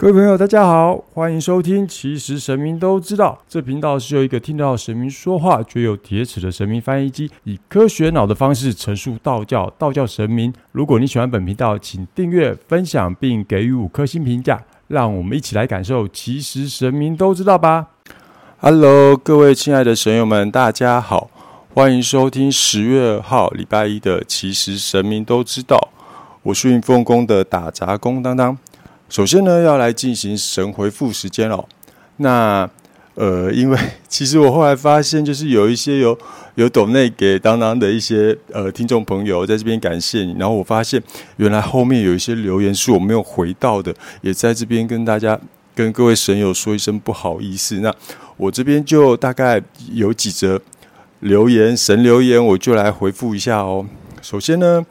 各位朋友，大家好，欢迎收听。其实神明都知道，这频道是由一个听到神明说话却有铁齿的神明翻译机，以科学脑的方式陈述道教、道教神明。如果你喜欢本频道，请订阅、分享并给予五颗星评价，让我们一起来感受。其实神明都知道吧？Hello，各位亲爱的神友们，大家好，欢迎收听十月二号礼拜一的《其实神明都知道》，我是运凤宫的打杂工当当。首先呢，要来进行神回复时间哦。那呃，因为 其实我后来发现，就是有一些有有抖内给当当的一些呃听众朋友在这边感谢你。然后我发现，原来后面有一些留言是我没有回到的，也在这边跟大家跟各位神友说一声不好意思。那我这边就大概有几则留言，神留言我就来回复一下哦。首先呢。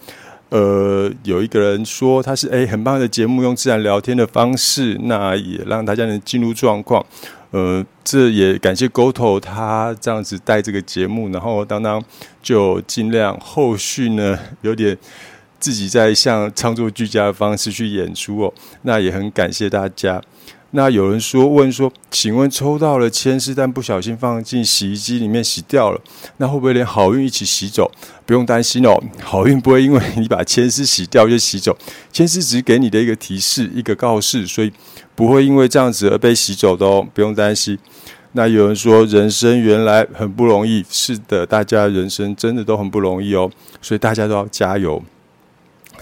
呃，有一个人说他是诶很棒的节目，用自然聊天的方式，那也让大家能进入状况。呃，这也感谢 GoTo 他这样子带这个节目，然后当当就尽量后续呢有点自己在向创作俱佳的方式去演出哦。那也很感谢大家。那有人说问说，请问抽到了签诗，但不小心放进洗衣机里面洗掉了，那会不会连好运一起洗走？不用担心哦，好运不会因为你把签诗洗掉就洗走，签诗只是给你的一个提示、一个告示，所以不会因为这样子而被洗走的哦，不用担心。那有人说人生原来很不容易，是的，大家人生真的都很不容易哦，所以大家都要加油。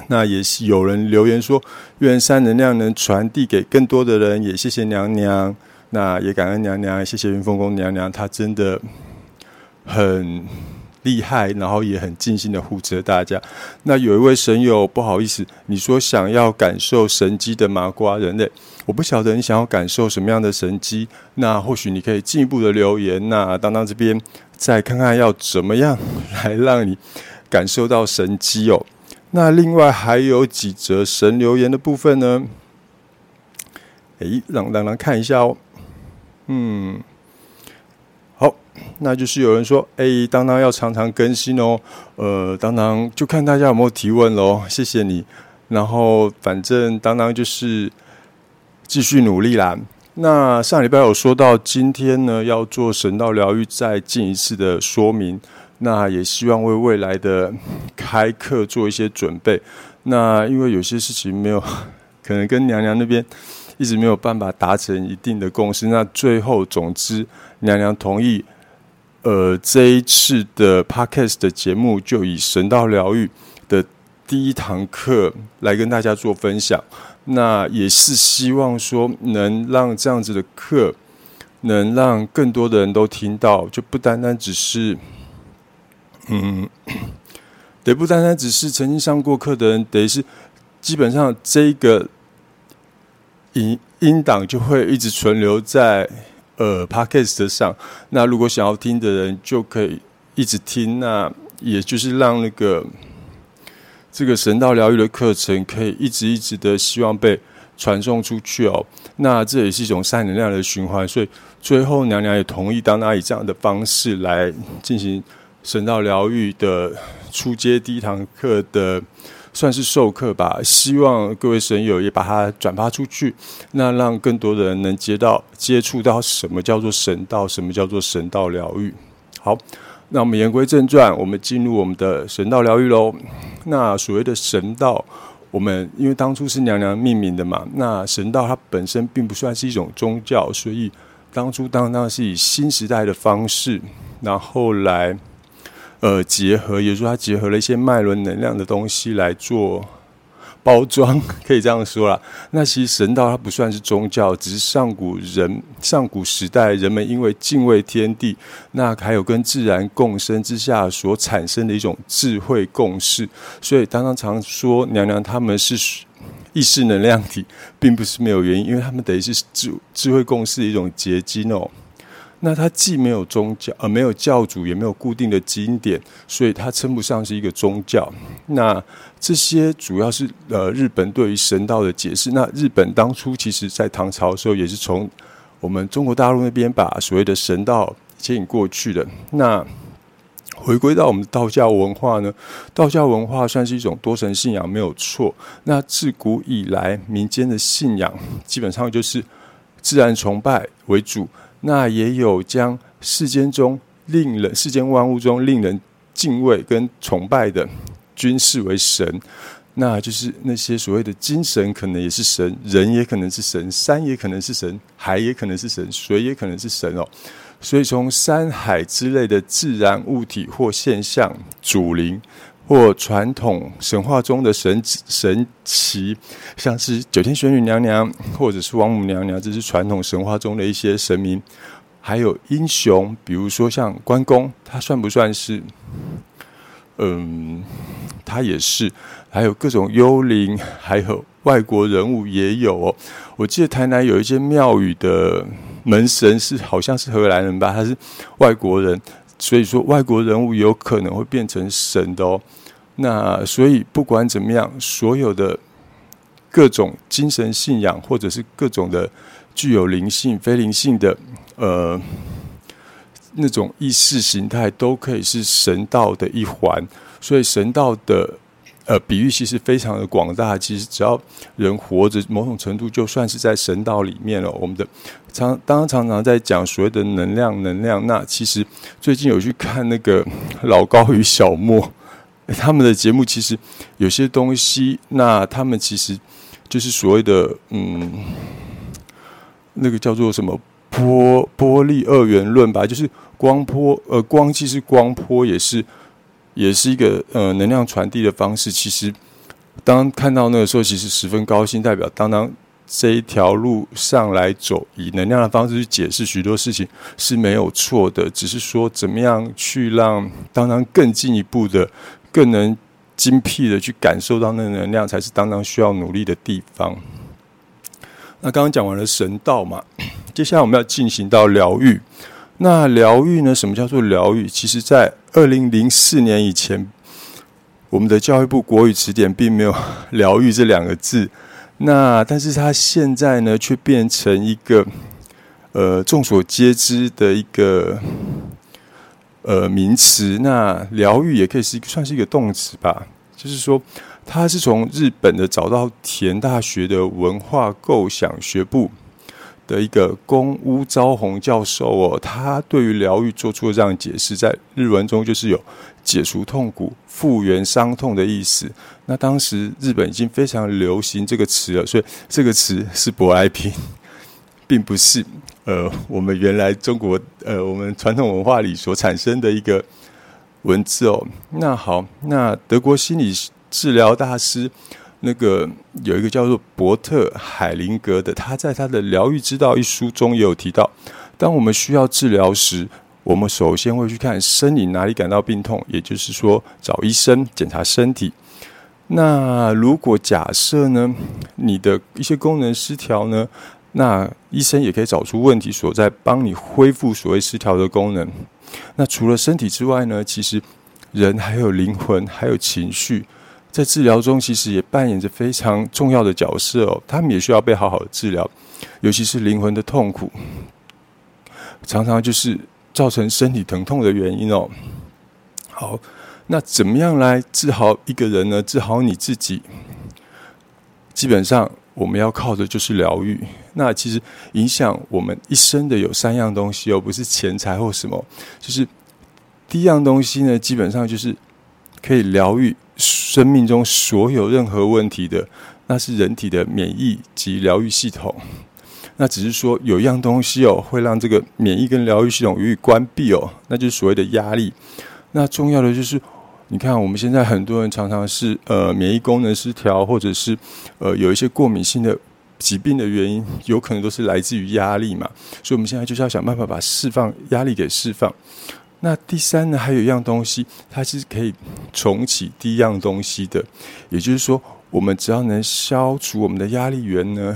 那也是有人留言说，愿善能量能传递给更多的人，也谢谢娘娘。那也感恩娘娘，谢谢云凤宫娘娘，她真的很厉害，然后也很尽心的护持大家。那有一位神友，不好意思，你说想要感受神机的麻瓜人类，我不晓得你想要感受什么样的神机。那或许你可以进一步的留言，那当当这边再看看要怎么样 来让你感受到神机哦。那另外还有几则神留言的部分呢？诶，让让让看一下哦。嗯，好，那就是有人说，诶，当当要常常更新哦。呃，当当就看大家有没有提问喽，谢谢你。然后反正当当就是继续努力啦。那上礼拜有说到，今天呢要做神道疗愈，再进一次的说明。那也希望为未来的开课做一些准备。那因为有些事情没有，可能跟娘娘那边一直没有办法达成一定的共识。那最后，总之，娘娘同意，呃，这一次的 podcast 的节目就以神道疗愈的第一堂课来跟大家做分享。那也是希望说，能让这样子的课能让更多的人都听到，就不单单只是。嗯，得不单单只是曾经上过课的人，得是基本上这个音音档就会一直存留在呃 podcast 上。那如果想要听的人，就可以一直听。那也就是让那个这个神道疗愈的课程，可以一直一直的希望被传送出去哦。那这也是一种善能量的循环。所以最后娘娘也同意，当他以这样的方式来进行。神道疗愈的初阶第一堂课的算是授课吧，希望各位神友也把它转发出去，那让更多的人能接到接触到什么叫做神道，什么叫做神道疗愈。好，那我们言归正传，我们进入我们的神道疗愈喽。那所谓的神道，我们因为当初是娘娘命名的嘛，那神道它本身并不算是一种宗教，所以当初当当是以新时代的方式，然后来。呃，结合，也就是说，它结合了一些脉轮能量的东西来做包装，可以这样说啦。那其实神道它不算是宗教，只是上古人、上古时代人们因为敬畏天地，那还有跟自然共生之下所产生的一种智慧共识。所以，当当常说娘娘他们是意识能量体，并不是没有原因，因为他们等于是智智慧共识的一种结晶哦。那它既没有宗教，呃，没有教主，也没有固定的经典，所以它称不上是一个宗教。那这些主要是呃日本对于神道的解释。那日本当初其实在唐朝的时候，也是从我们中国大陆那边把所谓的神道牵引过去的。那回归到我们道教文化呢，道教文化算是一种多神信仰，没有错。那自古以来，民间的信仰基本上就是自然崇拜为主，那也有将世间中令人世间万物中令人敬畏跟崇拜的君视为神。那就是那些所谓的精神，可能也是神，人也可能是神，山也可能是神，海也可能是神，水也可能是神哦。所以，从山海之类的自然物体或现象、主灵或传统神话中的神神奇，像是九天玄女娘娘或者是王母娘娘，这是传统神话中的一些神明。还有英雄，比如说像关公，他算不算是？嗯，他也是。还有各种幽灵，还有外国人物也有哦。我记得台南有一间庙宇的门神是好像是荷兰人吧，他是外国人，所以说外国人物有可能会变成神的哦。那所以不管怎么样，所有的各种精神信仰，或者是各种的具有灵性、非灵性的呃那种意识形态，都可以是神道的一环。所以神道的。呃，比喻其实非常的广大。其实只要人活着，某种程度就算是在神道里面了。我们的常当常常在讲所谓的能量，能量。那其实最近有去看那个老高与小莫 他们的节目，其实有些东西，那他们其实就是所谓的嗯，那个叫做什么波波粒二元论吧，就是光波呃光，其实光波也是。也是一个呃能量传递的方式。其实，当看到那个时候，其实十分高兴，代表当当这一条路上来走，以能量的方式去解释许多事情是没有错的。只是说，怎么样去让当当更进一步的、更能精辟的去感受到那能量，才是当当需要努力的地方。那刚刚讲完了神道嘛，接下来我们要进行到疗愈。那疗愈呢？什么叫做疗愈？其实，在二零零四年以前，我们的教育部国语词典并没有 “疗愈”这两个字。那但是它现在呢，却变成一个呃众所皆知的一个呃名词。那疗愈也可以是算是一个动词吧，就是说，它是从日本的早稻田大学的文化构想学部。的一个宫屋昭宏教授哦，他对于疗愈做出了这样解释，在日文中就是有解除痛苦、复原伤痛的意思。那当时日本已经非常流行这个词了，所以这个词是舶来品，并不是呃我们原来中国呃我们传统文化里所产生的一个文字哦。那好，那德国心理治疗大师。那个有一个叫做伯特海灵格的，他在他的《疗愈之道》一书中也有提到，当我们需要治疗时，我们首先会去看身体哪里感到病痛，也就是说找医生检查身体。那如果假设呢，你的一些功能失调呢，那医生也可以找出问题所在，帮你恢复所谓失调的功能。那除了身体之外呢，其实人还有灵魂，还有情绪。在治疗中，其实也扮演着非常重要的角色哦。他们也需要被好好的治疗，尤其是灵魂的痛苦，常常就是造成身体疼痛的原因哦。好，那怎么样来治好一个人呢？治好你自己，基本上我们要靠的就是疗愈。那其实影响我们一生的有三样东西哦，不是钱财或什么，就是第一样东西呢，基本上就是可以疗愈。生命中所有任何问题的，那是人体的免疫及疗愈系统。那只是说有一样东西哦，会让这个免疫跟疗愈系统予以关闭哦，那就是所谓的压力。那重要的就是，你看我们现在很多人常常是呃免疫功能失调，或者是呃有一些过敏性的疾病的原因，有可能都是来自于压力嘛。所以我们现在就是要想办法把释放压力给释放。那第三呢，还有一样东西，它是可以重启第一样东西的。也就是说，我们只要能消除我们的压力源呢，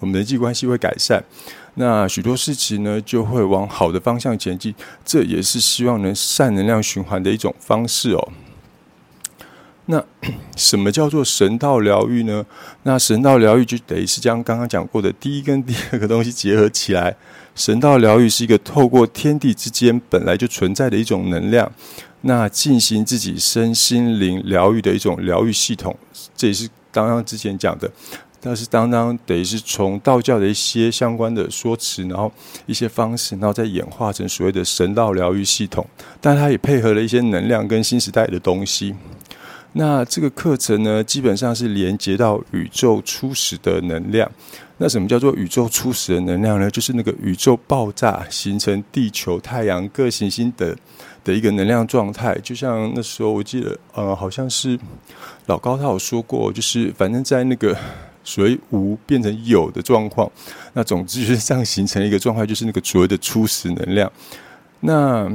我们人际关系会改善，那许多事情呢就会往好的方向前进。这也是希望能善能量循环的一种方式哦。那 什么叫做神道疗愈呢？那神道疗愈就等于是将刚刚讲过的第一跟第二个东西结合起来。神道疗愈是一个透过天地之间本来就存在的一种能量，那进行自己身心灵疗愈的一种疗愈系统。这也是刚刚之前讲的，但是当当等于是从道教的一些相关的说辞，然后一些方式，然后再演化成所谓的神道疗愈系统。但它也配合了一些能量跟新时代的东西。那这个课程呢，基本上是连接到宇宙初始的能量。那什么叫做宇宙初始的能量呢？就是那个宇宙爆炸形成地球、太阳各行星的的一个能量状态。就像那时候我记得，呃，好像是老高他有说过，就是反正在那个所谓无变成有的状况，那总之就是这样形成一个状态，就是那个所谓的初始能量。那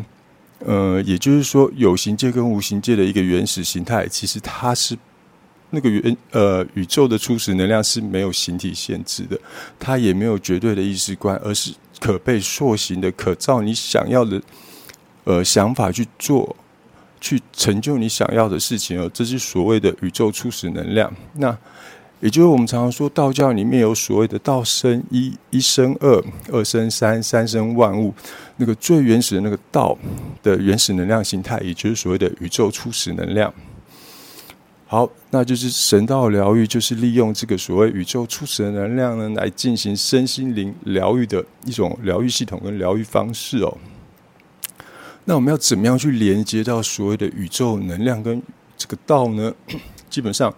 呃，也就是说，有形界跟无形界的一个原始形态，其实它是。那个原呃宇宙的初始能量是没有形体限制的，它也没有绝对的意识观，而是可被塑形的，可照你想要的呃想法去做，去成就你想要的事情哦。这是所谓的宇宙初始能量。那也就是我们常常说道教里面有所谓的道生一，一生二，二生三，三生万物。那个最原始的那个道的原始能量形态，也就是所谓的宇宙初始能量。好，那就是神道疗愈，就是利用这个所谓宇宙初始的能量呢，来进行身心灵疗愈的一种疗愈系统跟疗愈方式哦。那我们要怎么样去连接到所谓的宇宙能量跟这个道呢？基本上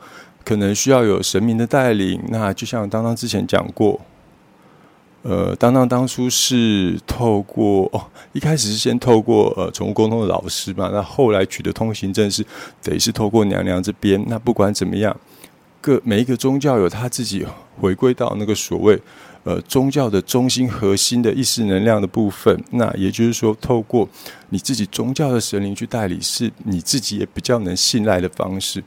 可能需要有神明的带领。那就像当当之前讲过。呃，当当当初是透过哦，一开始是先透过呃宠物沟通的老师嘛，那后来取得通行证是得是透过娘娘这边。那不管怎么样，各每一个宗教有他自己回归到那个所谓呃宗教的中心核心的意识能量的部分。那也就是说，透过你自己宗教的神灵去代理，是你自己也比较能信赖的方式。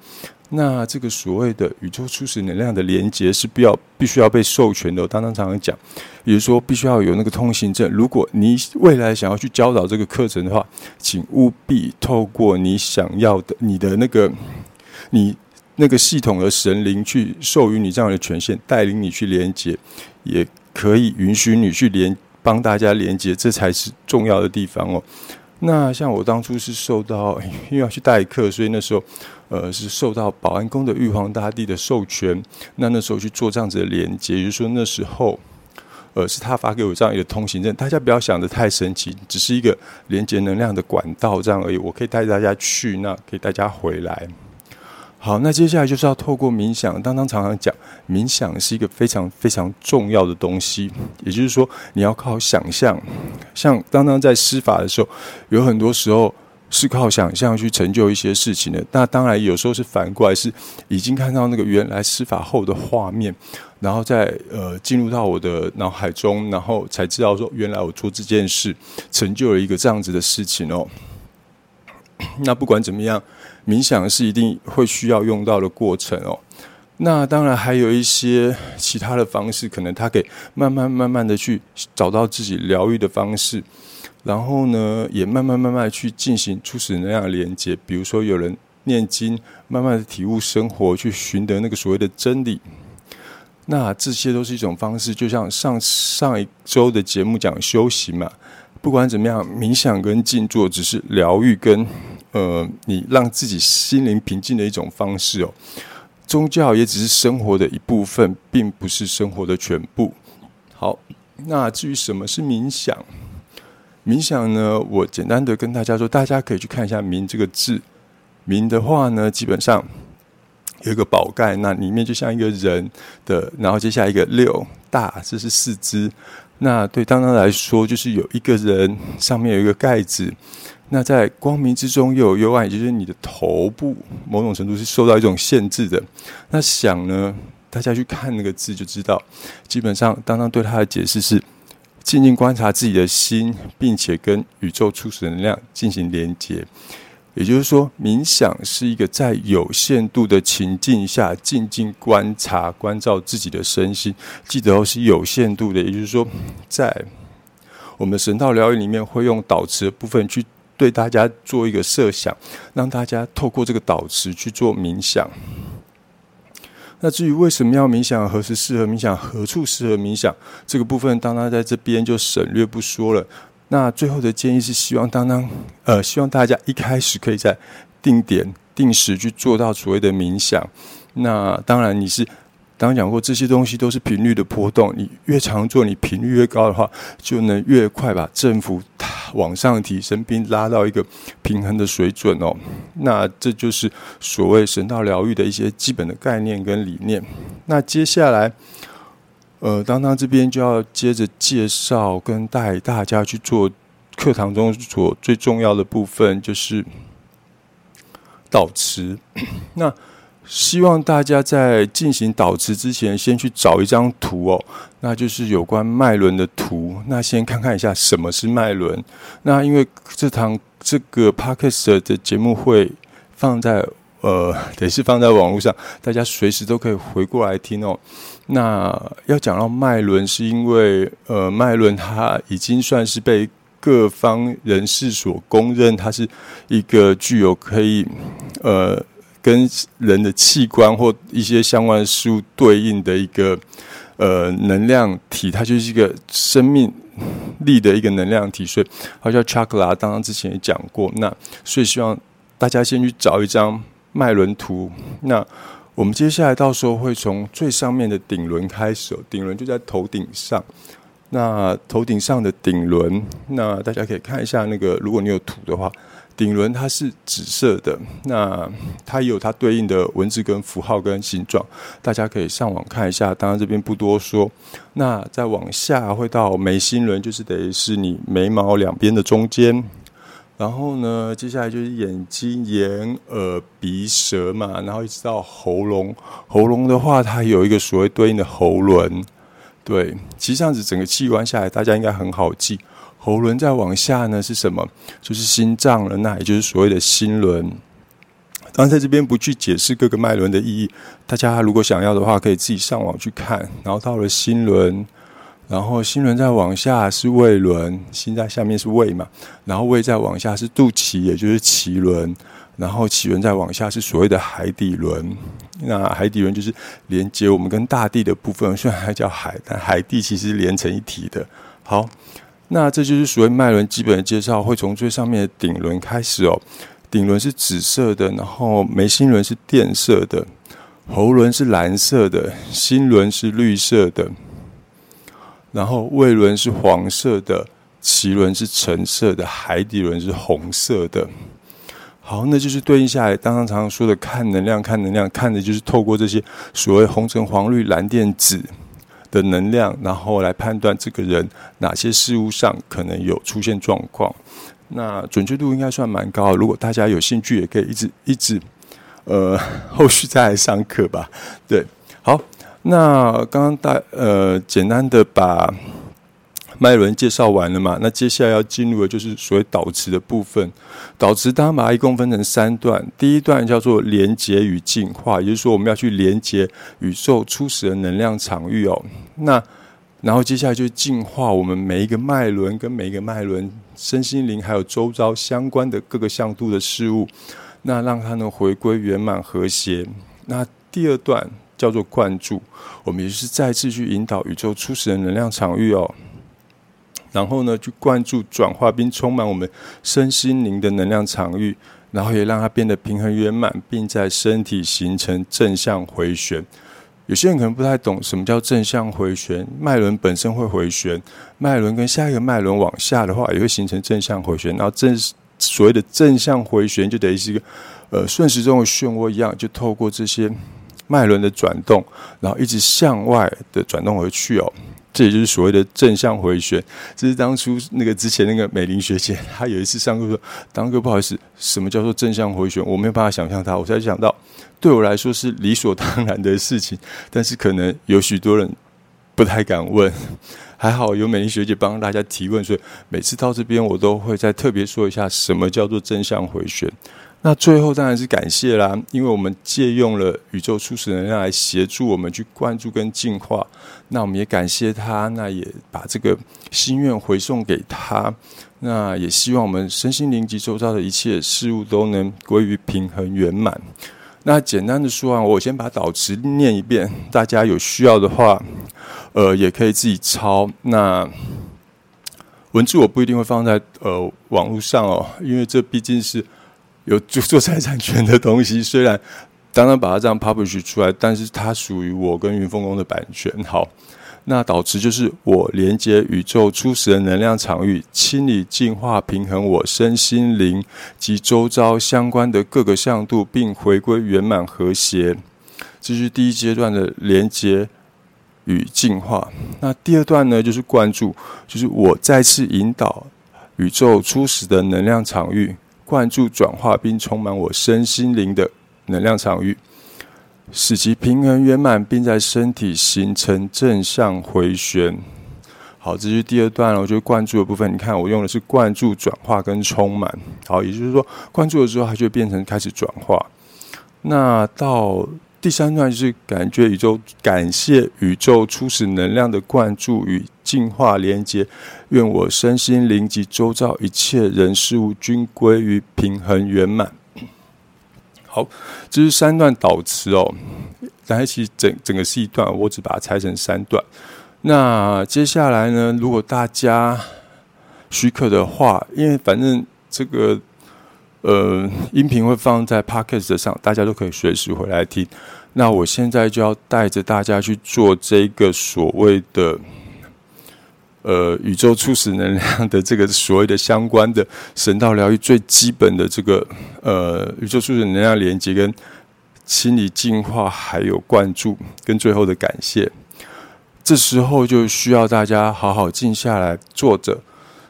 那这个所谓的宇宙初始能量的连接是必要必须要被授权的。当当常常讲，也就是说必须要有那个通行证。如果你未来想要去教导这个课程的话，请务必透过你想要的你的那个你那个系统的神灵去授予你这样的权限，带领你去连接，也可以允许你去连帮大家连接，这才是重要的地方哦。那像我当初是受到 因为要去代课，所以那时候。呃，是受到保安宫的玉皇大帝的授权，那那时候去做这样子的连接，也就说那时候，呃，是他发给我这样一个通行证。大家不要想的太神奇，只是一个连接能量的管道这样而已。我可以带大家去，那可以大家回来。好，那接下来就是要透过冥想。当当常常讲，冥想是一个非常非常重要的东西，也就是说，你要靠想象。像当当在施法的时候，有很多时候。是靠想象去成就一些事情的。那当然有时候是反过来，是已经看到那个原来施法后的画面，然后再呃进入到我的脑海中，然后才知道说原来我做这件事成就了一个这样子的事情哦。那不管怎么样，冥想是一定会需要用到的过程哦。那当然还有一些其他的方式，可能他可以慢慢慢慢的去找到自己疗愈的方式。然后呢，也慢慢慢慢去进行初始能量的连接，比如说有人念经，慢慢的体悟生活，去寻得那个所谓的真理。那这些都是一种方式，就像上上一周的节目讲修行嘛。不管怎么样，冥想跟静坐只是疗愈跟呃你让自己心灵平静的一种方式哦。宗教也只是生活的一部分，并不是生活的全部。好，那至于什么是冥想？冥想呢，我简单的跟大家说，大家可以去看一下“冥”这个字。冥的话呢，基本上有一个宝盖，那里面就像一个人的，然后接下来一个六大，这是四肢。那对当当来说，就是有一个人上面有一个盖子。那在光明之中又有幽暗，也就是你的头部某种程度是受到一种限制的。那想呢，大家去看那个字就知道，基本上当当对他的解释是。静静观察自己的心，并且跟宇宙初始能量进行连接。也就是说，冥想是一个在有限度的情境下静静观察、关照自己的身心。记得哦，是有限度的。也就是说，在我们神道疗愈里面，会用导词的部分去对大家做一个设想，让大家透过这个导词去做冥想。那至于为什么要冥想，何时适合冥想，何处适合冥想，这个部分，当当在这边就省略不说了。那最后的建议是，希望当当呃，希望大家一开始可以在定点定时去做到所谓的冥想。那当然，你是刚刚讲过，这些东西都是频率的波动，你越常做，你频率越高的话，就能越快把振幅往上提升，并拉到一个平衡的水准哦。那这就是所谓神道疗愈的一些基本的概念跟理念。那接下来，呃，当当这边就要接着介绍跟带大家去做课堂中所最重要的部分，就是导词。那希望大家在进行导词之前，先去找一张图哦，那就是有关脉轮的图。那先看看一下什么是脉轮。那因为这堂这个 podcast 的节目会放在呃，得是放在网络上，大家随时都可以回过来听哦。那要讲到脉轮，是因为呃，脉轮它已经算是被各方人士所公认，它是一个具有可以呃。跟人的器官或一些相关事物对应的一个呃能量体，它就是一个生命力的一个能量体，所以它叫 chakra。刚刚之前也讲过，那所以希望大家先去找一张脉轮图。那我们接下来到时候会从最上面的顶轮开始，顶轮就在头顶上。那头顶上的顶轮，那大家可以看一下那个，如果你有图的话。顶轮它是紫色的，那它也有它对应的文字跟符号跟形状，大家可以上网看一下。当然这边不多说。那再往下会到眉心轮，就是等于是你眉毛两边的中间。然后呢，接下来就是眼睛、眼、耳、鼻、舌嘛，然后一直到喉咙。喉咙的话，它有一个所谓对应的喉轮。对，其实这样子整个器官下来，大家应该很好记。喉轮再往下呢是什么？就是心脏了，那也就是所谓的心轮。当然，在这边不去解释各个脉轮的意义，大家如果想要的话，可以自己上网去看。然后到了心轮，然后心轮再往下是胃轮，心在下面是胃嘛，然后胃再往下是肚脐，也就是脐轮，然后脐轮再往下是所谓的海底轮。那海底轮就是连接我们跟大地的部分，虽然它叫海，但海地其实连成一体的。好。那这就是所谓脉轮基本的介绍，会从最上面的顶轮开始哦。顶轮是紫色的，然后眉心轮是靛色的，喉轮是蓝色的，心轮是绿色的，然后胃轮是黄色的，脐轮是橙色的，海底轮是红色的。好，那就是对应下来，刚刚常常说的看能量，看能量，看的就是透过这些所谓红橙黄绿蓝靛紫。的能量，然后来判断这个人哪些事物上可能有出现状况，那准确度应该算蛮高。如果大家有兴趣，也可以一直一直，呃，后续再来上课吧。对，好，那刚刚大呃简单的把。脉轮介绍完了嘛？那接下来要进入的就是所谓导词的部分。导词当然把它一共分成三段，第一段叫做连接与进化，也就是说我们要去连接宇宙初始的能量场域哦。那然后接下来就是进化我们每一个脉轮跟每一个脉轮身心灵还有周遭相关的各个向度的事物，那让它能回归圆满和谐。那第二段叫做灌注，我们也是再次去引导宇宙初始的能量场域哦。然后呢，去灌注、转化并充满我们身心灵的能量场域，然后也让它变得平衡圆满，并在身体形成正向回旋。有些人可能不太懂什么叫正向回旋，脉轮本身会回旋，脉轮跟下一个脉轮往下的话，也会形成正向回旋。然后正所谓的正向回旋，就等于是一个呃顺时钟的漩涡一样，就透过这些脉轮的转动，然后一直向外的转动而去哦。这也就是所谓的正向回旋。这是当初那个之前那个美玲学姐，她有一次上课说：“当哥，不好意思，什么叫做正向回旋？我没有办法想象它。”我才想到，对我来说是理所当然的事情，但是可能有许多人不太敢问。还好有美玲学姐帮大家提问，所以每次到这边我都会再特别说一下什么叫做正向回旋。那最后当然是感谢啦，因为我们借用了宇宙初始能量来协助我们去关注跟进化。那我们也感谢他，那也把这个心愿回送给他。那也希望我们身心灵及周遭的一切事物都能归于平衡圆满。那简单的说啊，我先把导词念一遍，大家有需要的话，呃，也可以自己抄。那文字我不一定会放在呃网络上哦，因为这毕竟是。有著作 财产权的东西，虽然当然把它这样 publish 出来，但是它属于我跟云峰宫的版权。好，那导致就是我连接宇宙初始的能量场域，清理、净化、平衡我身心灵及周遭相关的各个向度，并回归圆满和谐。这是第一阶段的连接与净化。那第二段呢，就是关注，就是我再次引导宇宙初始的能量场域。灌注、转化并充满我身心灵的能量场域，使其平衡圆满，并在身体形成正向回旋。好，这是第二段了。我觉得灌注的部分，你看我用的是灌注、转化跟充满。好，也就是说，灌注了之后，它就变成开始转化。那到第三段就是感觉宇宙，感谢宇宙初始能量的灌注与净化连接。愿我身心灵及周遭一切人事物均归于平衡圆满。好，这是三段导词哦，但其实整整个是一段，我只把它拆成三段。那接下来呢，如果大家许可的话，因为反正这个呃音频会放在 Podcast 上，大家都可以随时回来听。那我现在就要带着大家去做这个所谓的。呃，宇宙初始能量的这个所谓的相关的神道疗愈最基本的这个呃，宇宙初始能量连接跟心理净化，还有灌注跟最后的感谢，这时候就需要大家好好静下来坐着，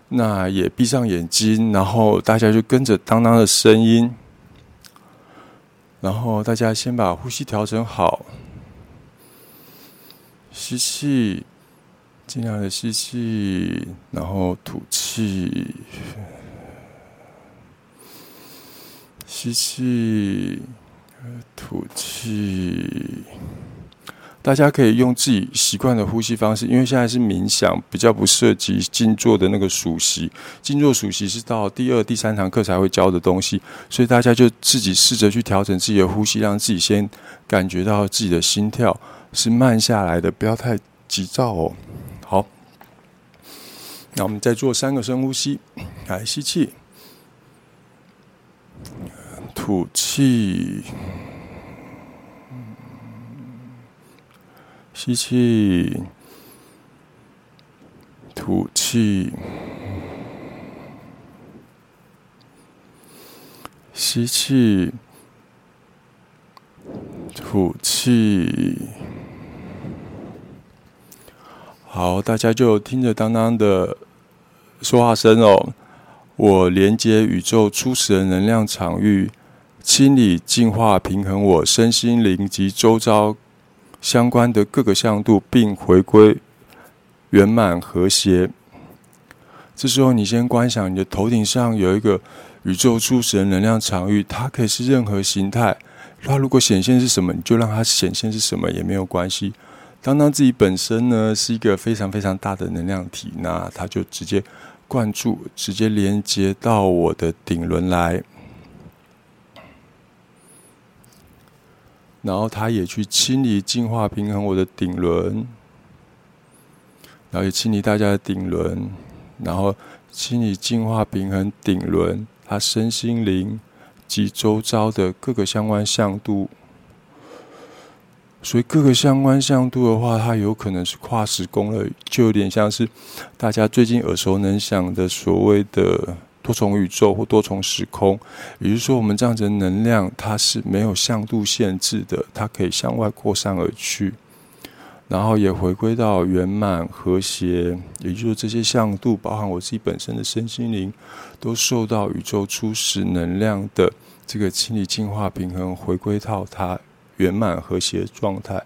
那也闭上眼睛，然后大家就跟着当当的声音，然后大家先把呼吸调整好，吸气。尽量的吸气，然后吐气，吸气，吐气。大家可以用自己习惯的呼吸方式，因为现在是冥想，比较不涉及静坐的那个数息。静坐数息是到第二、第三堂课才会教的东西，所以大家就自己试着去调整自己的呼吸，让自己先感觉到自己的心跳是慢下来的，不要太急躁哦。那我们再做三个深呼吸，来吸气，吐气，吸气，吐气，吸气，吐气。好，大家就听着当当的说话声哦。我连接宇宙初始的能量场域，清理、净化、平衡我身心灵及周遭相关的各个向度，并回归圆满和谐。这时候，你先观想你的头顶上有一个宇宙初始的能量场域，它可以是任何形态。它如果显现是什么，你就让它显现是什么也没有关系。当当自己本身呢是一个非常非常大的能量体，那它就直接灌注，直接连接到我的顶轮来，然后它也去清理、净化、平衡我的顶轮，然后也清理大家的顶轮，然后清理、净化、平衡顶轮，它身心灵及周遭的各个相关向度。所以各个相关相度的话，它有可能是跨时空了，就有点像是大家最近耳熟能详的所谓的多重宇宙或多重时空。也就是说，我们这样子的能量，它是没有相度限制的，它可以向外扩散而去，然后也回归到圆满和谐。也就是，这些相度，包含我自己本身的身心灵，都受到宇宙初始能量的这个清理、净化、平衡，回归到它。圆满和谐状态。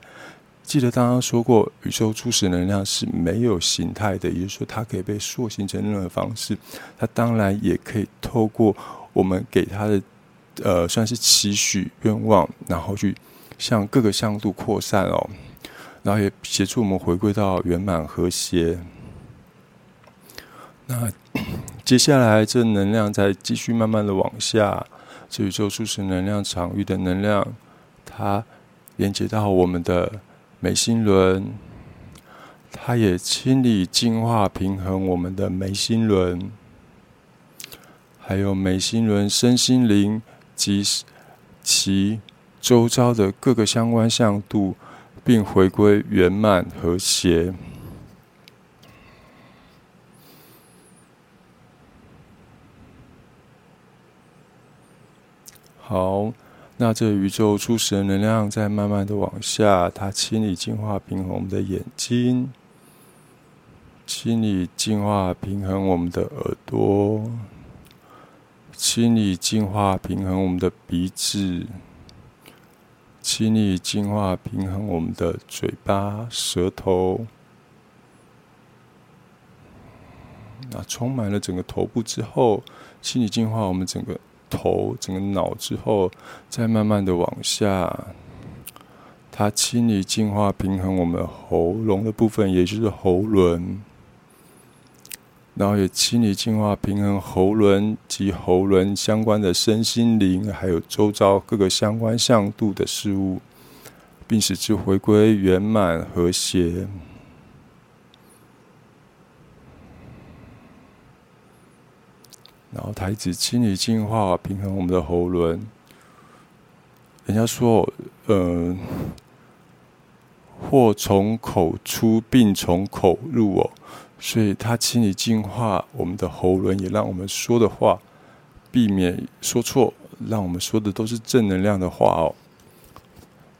记得刚刚说过，宇宙初始能量是没有形态的，也就是说，它可以被塑形成任何方式。它当然也可以透过我们给它的呃，算是期许愿望，然后去向各个向度扩散哦，然后也协助我们回归到圆满和谐。那接下来，这能量在继续慢慢的往下，这宇宙初始能量场域的能量，它连接到我们的眉心轮，它也清理、净化、平衡我们的眉心轮，还有眉心轮身心灵。及其周遭的各个相关向度，并回归圆满和谐。好，那这宇宙初始的能量在慢慢的往下，它清理、净化、平衡我们的眼睛，清理、净化、平衡我们的耳朵。清理、净化、平衡我们的鼻子；清理、净化、平衡我们的嘴巴、舌头。那充满了整个头部之后，清理、净化我们整个头、整个脑之后，再慢慢的往下，它清理、净化、平衡我们喉咙的部分，也就是喉轮。然后也清理、净化、平衡喉轮及喉轮相关的身心灵，还有周遭各个相关向度的事物，并使之回归圆满和谐。然后他一直清理、净化、平衡我们的喉轮。人家说，呃，祸从口出，病从口入哦。所以，它清理净化我们的喉轮，也让我们说的话避免说错，让我们说的都是正能量的话哦。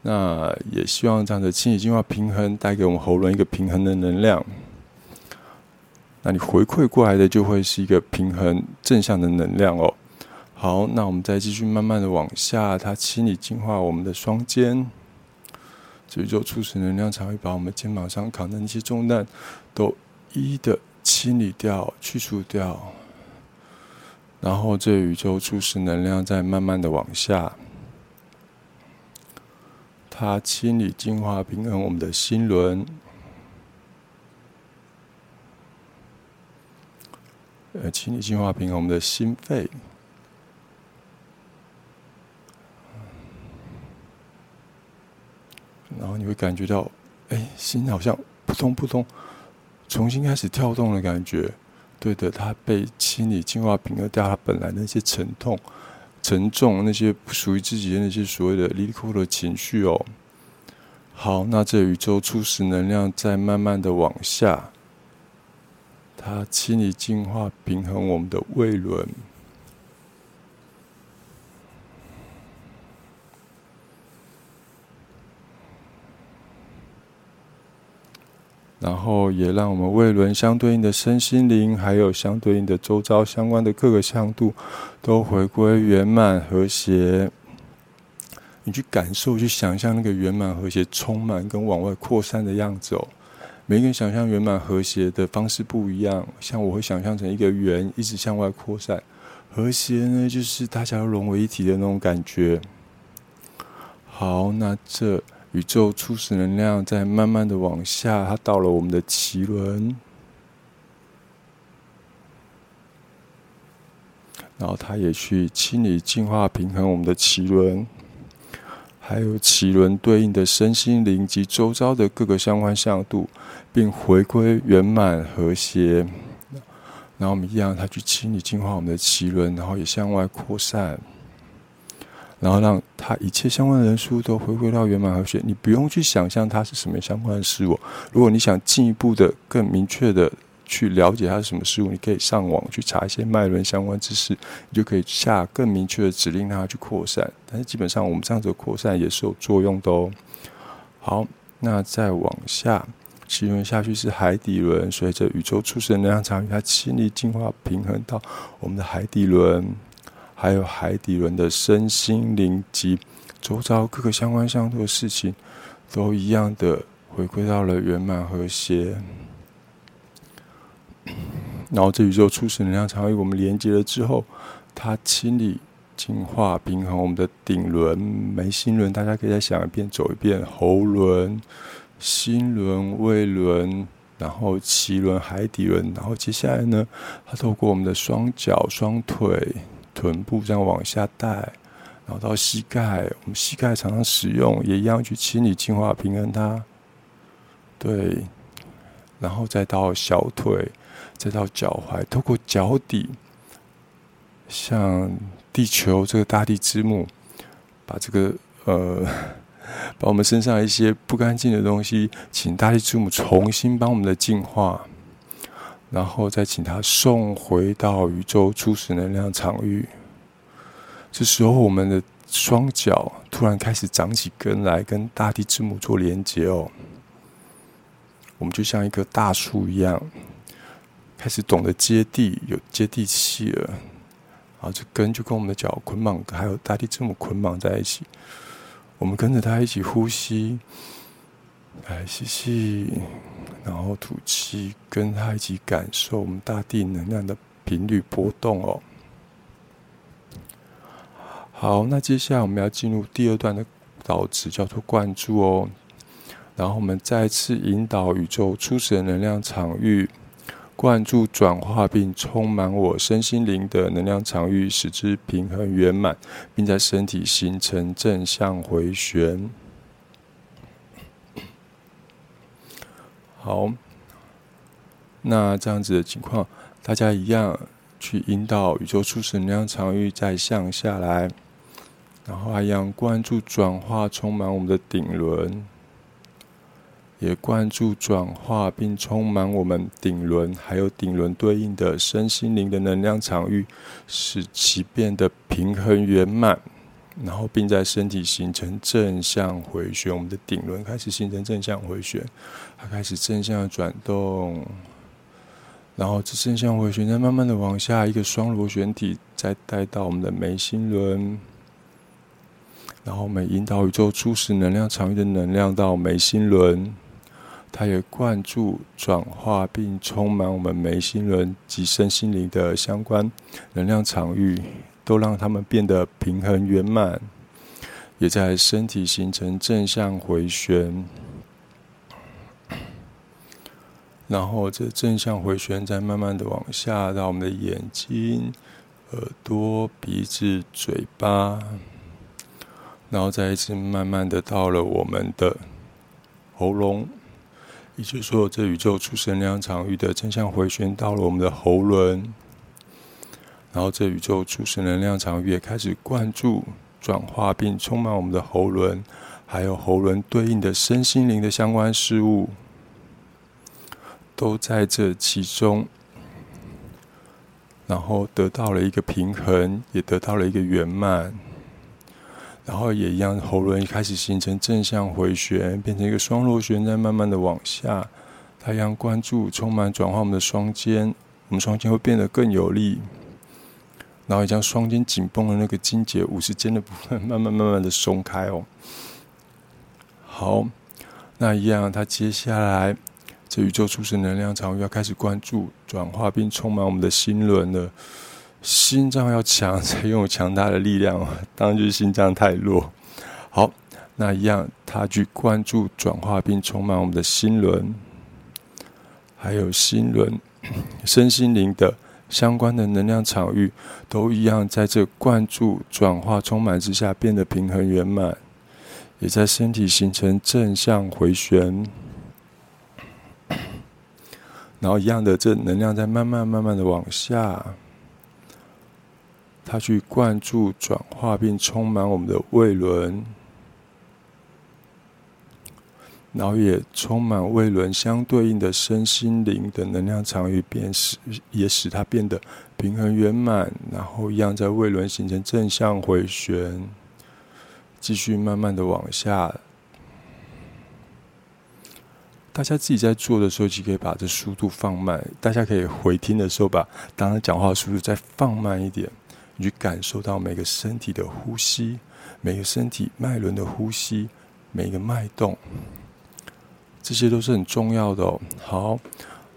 那也希望这样的清理净化平衡，带给我们喉轮一个平衡的能量。那你回馈过来的就会是一个平衡正向的能量哦。好，那我们再继续慢慢的往下，它清理净化我们的双肩，这宇宙初始能量才会把我们肩膀上扛的那些重担都。一的清理掉、去除掉，然后这宇宙初始能量在慢慢的往下，它清理、净化、平衡我们的心轮，呃，清理、净化、平衡我们的心肺，然后你会感觉到，哎，心好像扑通扑通。重新开始跳动的感觉，对的，它被清理、净化、平衡掉它本来那些沉痛、沉重那些不属于自己的那些所谓的离苦的情绪哦。好，那这宇宙初始能量在慢慢的往下，它清理、净化、平衡我们的胃轮。然后也让我们胃轮相对应的身心灵，还有相对应的周遭相关的各个向度，都回归圆满和谐。你去感受、去想象那个圆满和谐、充满跟往外扩散的样子哦。每个人想象圆满和谐的方式不一样，像我会想象成一个圆，一直向外扩散；和谐呢，就是大家都融为一体的那种感觉。好，那这。宇宙初始能量在慢慢的往下，它到了我们的脐轮，然后它也去清理、净化、平衡我们的脐轮，还有脐轮对应的身心灵及周遭的各个相关向度，并回归圆满和谐。然后我们一样，它去清理、净化我们的脐轮，然后也向外扩散。然后让他一切相关的人数都回归到圆满和谐，你不用去想象它是什么相关的事物。如果你想进一步的、更明确的去了解它是什么事物，你可以上网去查一些脉轮相关知识，你就可以下更明确的指令让它去扩散。但是基本上我们这样子的扩散也是有作用的哦。好，那再往下，其轮下去是海底轮，随着宇宙初始能量场与它清理、净化、平衡到我们的海底轮。还有海底轮的身心灵及周遭各个相关相度的事情，都一样的回归到了圆满和谐。然后这宇宙初始能量场与我们连接了之后，它清理、净化平衡我们的顶轮、眉心轮，大家可以再想一遍、走一遍。喉轮、心轮、胃轮，然后脐轮、海底轮，然后接下来呢，它透过我们的双脚、双腿、臀部这样往下带，然后到膝盖，我们膝盖常常使用，也一样去清理、净化、平衡它。对，然后再到小腿，再到脚踝，透过脚底。像地球这个大地之母，把这个呃，把我们身上一些不干净的东西，请大地之母重新帮我们的净化，然后再请他送回到宇宙初始能量场域。这时候，我们的双脚突然开始长起根来，跟大地之母做连接哦。我们就像一棵大树一样，开始懂得接地，有接地气了。然后这根就跟我们的脚捆绑，还有大地之母捆绑在一起。我们跟着它一起呼吸，来吸气，然后吐气，跟它一起感受我们大地能量的频率波动哦。好，那接下来我们要进入第二段的导词，叫做灌注哦。然后我们再次引导宇宙初始的能量场域。灌注、转化并充满我身心灵的能量场域，使之平衡圆满，并在身体形成正向回旋。好，那这样子的情况，大家一样去引导宇宙初始能量场域再向下来，然后还一样灌注、转化，充满我们的顶轮。也关注、转化并充满我们顶轮，还有顶轮对应的身心灵的能量场域，使其变得平衡圆满，然后并在身体形成正向回旋。我们的顶轮开始形成正向回旋，它开始正向转动，然后这正向回旋再慢慢的往下，一个双螺旋体再带到我们的眉心轮，然后我们引导宇宙初始能量场域的能量到眉心轮。它也灌注、转化并充满我们眉心轮及身心灵的相关能量场域，都让它们变得平衡圆满，也在身体形成正向回旋。然后这正向回旋再慢慢的往下到我们的眼睛、耳朵、鼻子、嘴巴，然后再一次慢慢的到了我们的喉咙。也就是说，这宇宙出生量场域的正向回旋到了我们的喉轮，然后这宇宙出生能量场域也开始灌注、转化并充满我们的喉轮，还有喉轮对应的身心灵的相关事物，都在这其中，然后得到了一个平衡，也得到了一个圆满。然后也一样，喉轮开始形成正向回旋，变成一个双螺旋，在慢慢的往下。太阳关注，充满转化我们的双肩，我们双肩会变得更有力。然后将双肩紧绷的那个筋节、五十肩的部分，慢慢慢慢的松开哦。好，那一样，它接下来这宇宙初始能量场要开始关注、转化并充满我们的心轮了。心脏要强，才拥有强大的力量。当然就是心脏太弱。好，那一样，它去关注、转化并充满我们的心轮，还有心轮、身心灵的相关的能量场域，都一样，在这灌注、转化、充满之下，变得平衡圆满，也在身体形成正向回旋。然后一样的，这能量在慢慢、慢慢的往下。它去灌注、转化并充满我们的胃轮，然后也充满胃轮相对应的身心灵的能量场域，变使也使它变得平衡圆满，然后一样在胃轮形成正向回旋，继续慢慢的往下。大家自己在做的时候，就可以把这速度放慢。大家可以回听的时候，把刚刚讲话速度再放慢一点。你去感受到每个身体的呼吸，每个身体脉轮的呼吸，每个脉动，这些都是很重要的哦。好，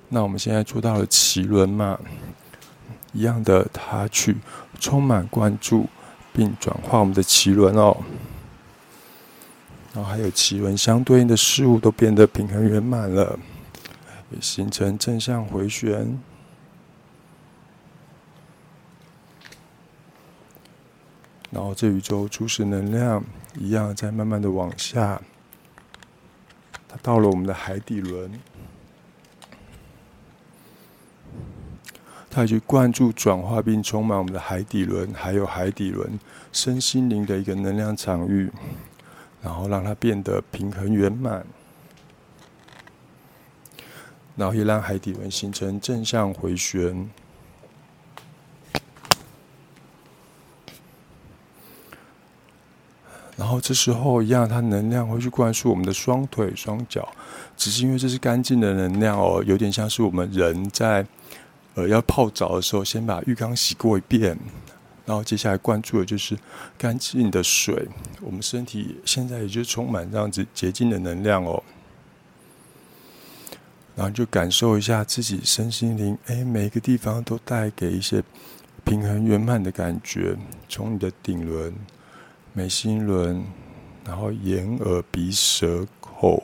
那我们现在做到了脐轮嘛，一样的，它去充满关注，并转化我们的脐轮哦。然后还有脐轮相对应的事物都变得平衡圆满了，也形成正向回旋。然后这宇宙初始能量一样在慢慢的往下，它到了我们的海底轮，它去灌注、转化并充满我们的海底轮，还有海底轮身心灵的一个能量场域。然后让它变得平衡圆满，然后也让海底轮形成正向回旋。然后这时候一样，它能量会去灌输我们的双腿、双脚，只是因为这是干净的能量哦，有点像是我们人在呃要泡澡的时候，先把浴缸洗过一遍。然后接下来关注的就是干净的水，我们身体现在也就充满这样子洁净的能量哦。然后就感受一下自己身心灵，哎，每个地方都带给一些平衡圆满的感觉。从你的顶轮、眉心轮，然后眼、耳、鼻、舌、口，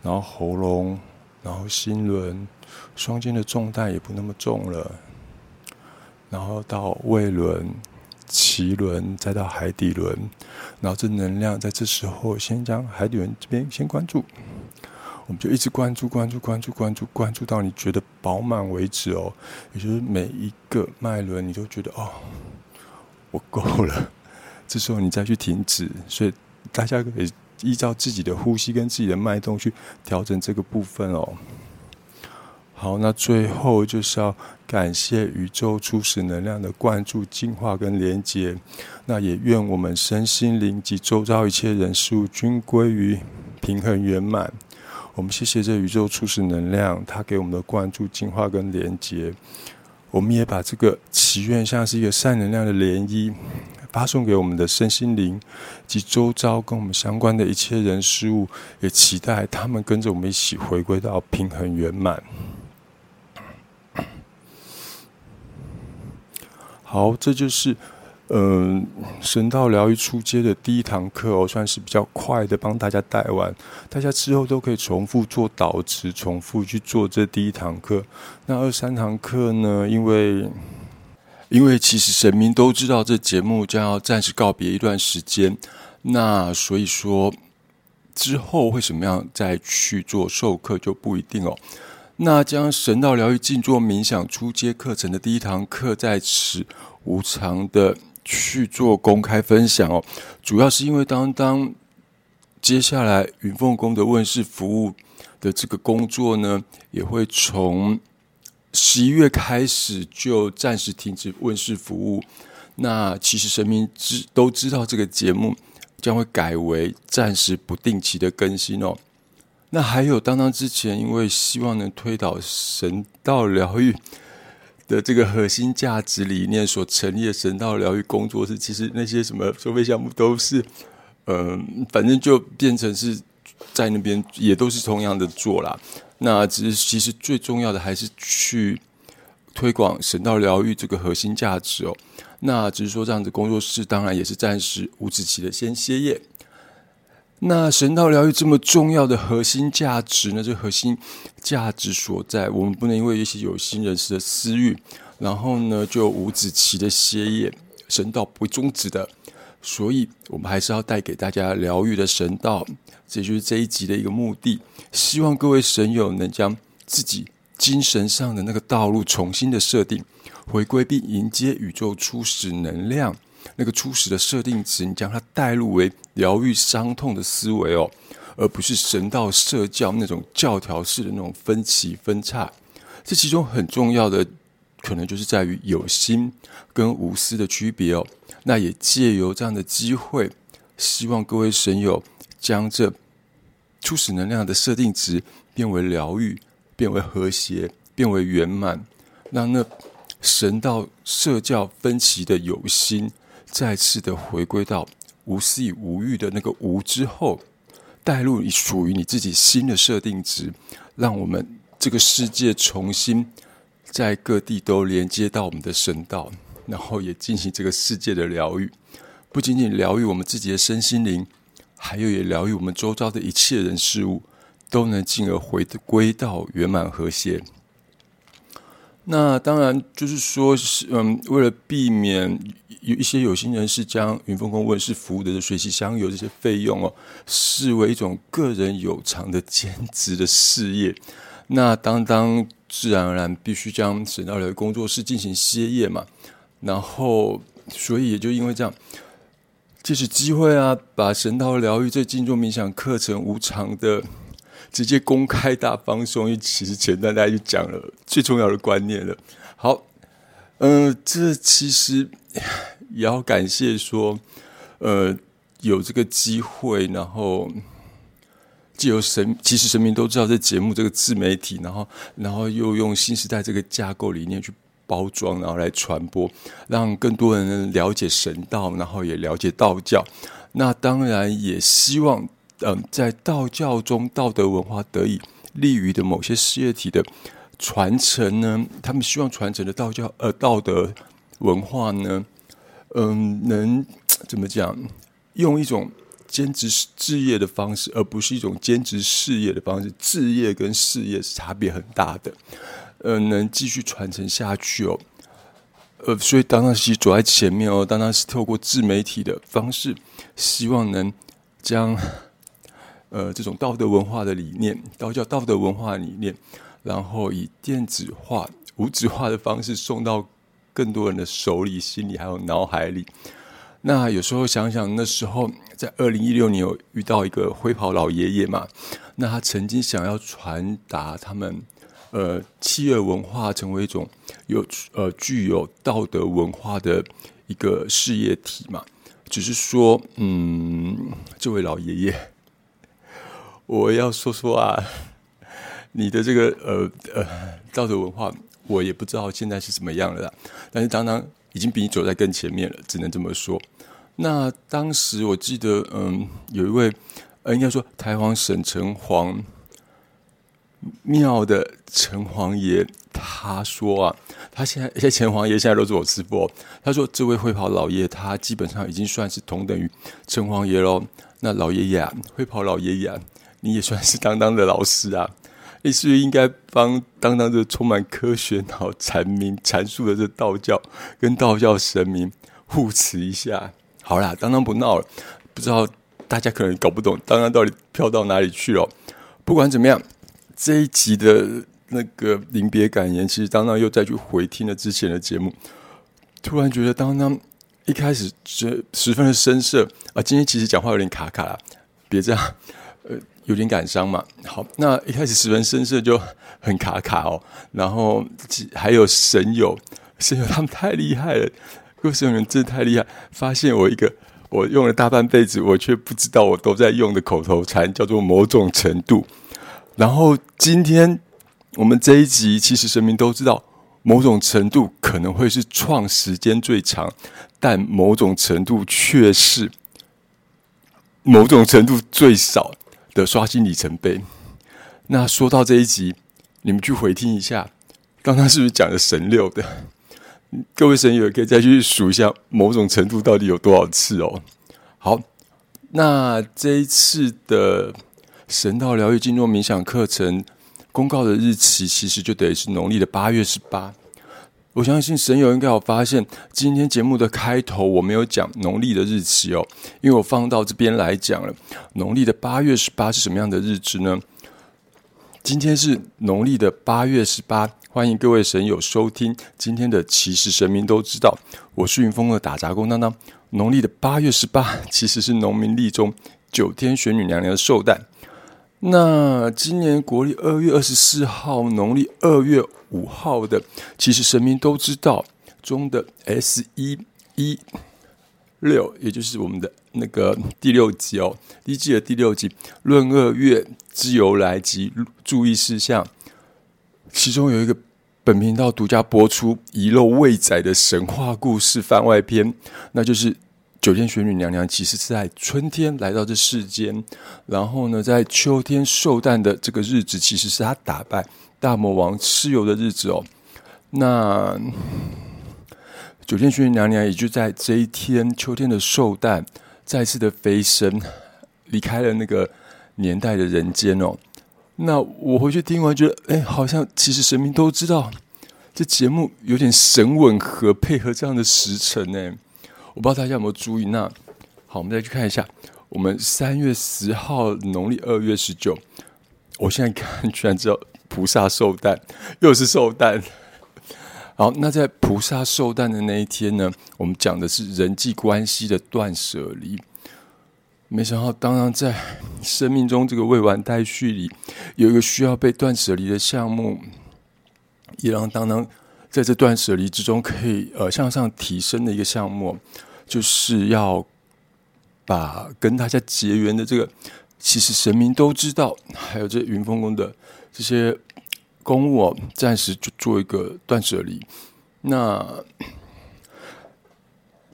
然后喉咙，然后心轮，双肩的重担也不那么重了。然后到胃轮。脐轮，再到海底轮，然后这能量在这时候先将海底轮这边先关注，我们就一直关注、关注、关注、关注、关注到你觉得饱满为止哦。也就是每一个脉轮，你都觉得哦，我够了。这时候你再去停止，所以大家可以依照自己的呼吸跟自己的脉动去调整这个部分哦。好，那最后就是要感谢宇宙初始能量的灌注、净化跟连接。那也愿我们身心灵及周遭一切人事物均归于平衡圆满。我们谢谢这宇宙初始能量，它给我们的灌注、净化跟连接。我们也把这个祈愿像是一个善能量的涟漪，发送给我们的身心灵及周遭跟我们相关的一切人事物，也期待他们跟着我们一起回归到平衡圆满。好，这就是嗯神道疗愈初阶的第一堂课哦，算是比较快的帮大家带完，大家之后都可以重复做导词，重复去做这第一堂课。那二三堂课呢？因为因为其实神明都知道这节目将要暂时告别一段时间，那所以说之后会怎么样再去做授课就不一定哦。那将神道疗愈静坐冥想初阶课程的第一堂课在此无偿的去做公开分享哦，主要是因为当当接下来云凤宫的问世服务的这个工作呢，也会从十一月开始就暂时停止问世服务。那其实神明知都知道这个节目将会改为暂时不定期的更新哦。那还有，当当之前，因为希望能推导神道疗愈的这个核心价值理念所成立的神道疗愈工作室，其实那些什么收费项目都是，嗯，反正就变成是在那边也都是同样的做啦。那只是其实最重要的还是去推广神道疗愈这个核心价值哦。那只是说这样子工作室当然也是暂时无止期的先歇业。那神道疗愈这么重要的核心价值呢？这核心价值所在，我们不能因为一些有心人士的私欲，然后呢就无止期的歇业。神道不会终止的，所以我们还是要带给大家疗愈的神道，这就是这一集的一个目的。希望各位神友能将自己精神上的那个道路重新的设定，回归并迎接宇宙初始能量。那个初始的设定值，你将它带入为疗愈伤痛的思维哦，而不是神道社教那种教条式的那种分歧分叉。这其中很重要的，可能就是在于有心跟无私的区别哦。那也借由这样的机会，希望各位神友将这初始能量的设定值变为疗愈，变为和谐，变为圆满，让那神道社教分歧的有心。再次的回归到无私与无欲的那个无之后，带入你属于你自己新的设定值，让我们这个世界重新在各地都连接到我们的神道，然后也进行这个世界的疗愈。不仅仅疗愈我们自己的身心灵，还有也疗愈我们周遭的一切人事物，都能进而回归到圆满和谐。那当然就是说，是嗯，为了避免有一些有心人士将云峰宫问世服务的水洗香油这些费用哦，视为一种个人有偿的兼职的事业，那当当自然而然必须将沈道的工作室进行歇业嘛，然后所以也就因为这样。借此机会啊，把神道疗愈这静坐冥想课程无偿的直接公开大放送，因为其实前段大家就讲了最重要的观念了。好，嗯，这其实也要感谢说，呃，有这个机会，然后既有神，其实神明都知道这节目这个自媒体，然后，然后又用新时代这个架构理念去。包装，然后来传播，让更多人了解神道，然后也了解道教。那当然也希望，嗯，在道教中道德文化得以利于的某些事业体的传承呢，他们希望传承的道教呃道德文化呢，嗯，能怎么讲？用一种兼职置业的方式，而不是一种兼职事业的方式。置业跟事业是差别很大的。呃，能继续传承下去哦，呃，所以当当是走在前面哦，当当是透过自媒体的方式，希望能将呃这种道德文化的理念，道教道德文化理念，然后以电子化、无纸化的方式送到更多人的手里、心里还有脑海里。那有时候想想，那时候在二零一六年有遇到一个灰袍老爷爷嘛，那他曾经想要传达他们。呃，企业文化成为一种有呃具有道德文化的一个事业体嘛？只是说，嗯，这位老爷爷，我要说说啊，你的这个呃呃道德文化，我也不知道现在是怎么样了。但是当当已经比你走在更前面了，只能这么说。那当时我记得，嗯，有一位呃，应该说台湾省城隍。庙的城隍爷他说啊，他现在而且城隍爷现在都是我师傅。他说这位会跑老爷，他基本上已经算是同等于城隍爷喽。那老爷爷啊，会跑老爷爷啊，你也算是当当的老师啊。你是不是应该帮当当这充满科学脑阐明阐述的这道教跟道教神明护持一下？好啦，当当不闹了。不知道大家可能搞不懂当当到底飘到哪里去了。不管怎么样。这一集的那个临别感言，其实当当又再去回听了之前的节目，突然觉得当当一开始十十分的生涩啊，今天其实讲话有点卡卡了，别这样，呃，有点感伤嘛。好，那一开始十分生涩就很卡卡哦，然后还有神友，神友他们太厉害了，各位神友们真的太厉害，发现我一个我用了大半辈子，我却不知道我都在用的口头禅，叫做某种程度。然后今天我们这一集，其实神明都知道，某种程度可能会是创时间最长，但某种程度却是某种程度最少的刷新里程碑。那说到这一集，你们去回听一下，刚刚是不是讲的神六的？各位神友可以再去数一下，某种程度到底有多少次哦。好，那这一次的。神道疗愈静坐冥想课程公告的日期，其实就等于是农历的八月十八。我相信神友应该有发现，今天节目的开头我没有讲农历的日期哦，因为我放到这边来讲了。农历的八月十八是什么样的日子呢？今天是农历的八月十八，欢迎各位神友收听今天的其实神明都知道，我是云峰的打杂工当当。农历的八月十八，其实是农民历中九天玄女娘娘的寿诞。那今年国历二月二十四号，农历二月五号的，其实神明都知道中的 S 一一六，也就是我们的那个第六集哦，一季的第六集论二月之由来及注意事项，其中有一个本频道独家播出遗漏未载的神话故事番外篇，那就是。九天玄女娘娘其实是在春天来到这世间，然后呢，在秋天寿诞的这个日子，其实是她打败大魔王蚩尤的日子哦。那九天玄女娘娘也就在这一天秋天的寿诞，再次的飞升，离开了那个年代的人间哦。那我回去听完，觉得哎，好像其实神明都知道，这节目有点神吻合，配合这样的时辰呢。我不知道大家有没有注意。那好，我们再去看一下，我们三月十号，农历二月十九，我现在看居然知道菩萨寿诞，又是寿诞。好，那在菩萨寿诞的那一天呢，我们讲的是人际关系的断舍离。没想到，当然在生命中这个未完待续里，有一个需要被断舍离的项目，也让当当在这断舍离之中可以呃向上提升的一个项目，就是要把跟大家结缘的这个，其实神明都知道，还有这云峰宫的这些。公务暂时就做一个断舍离。那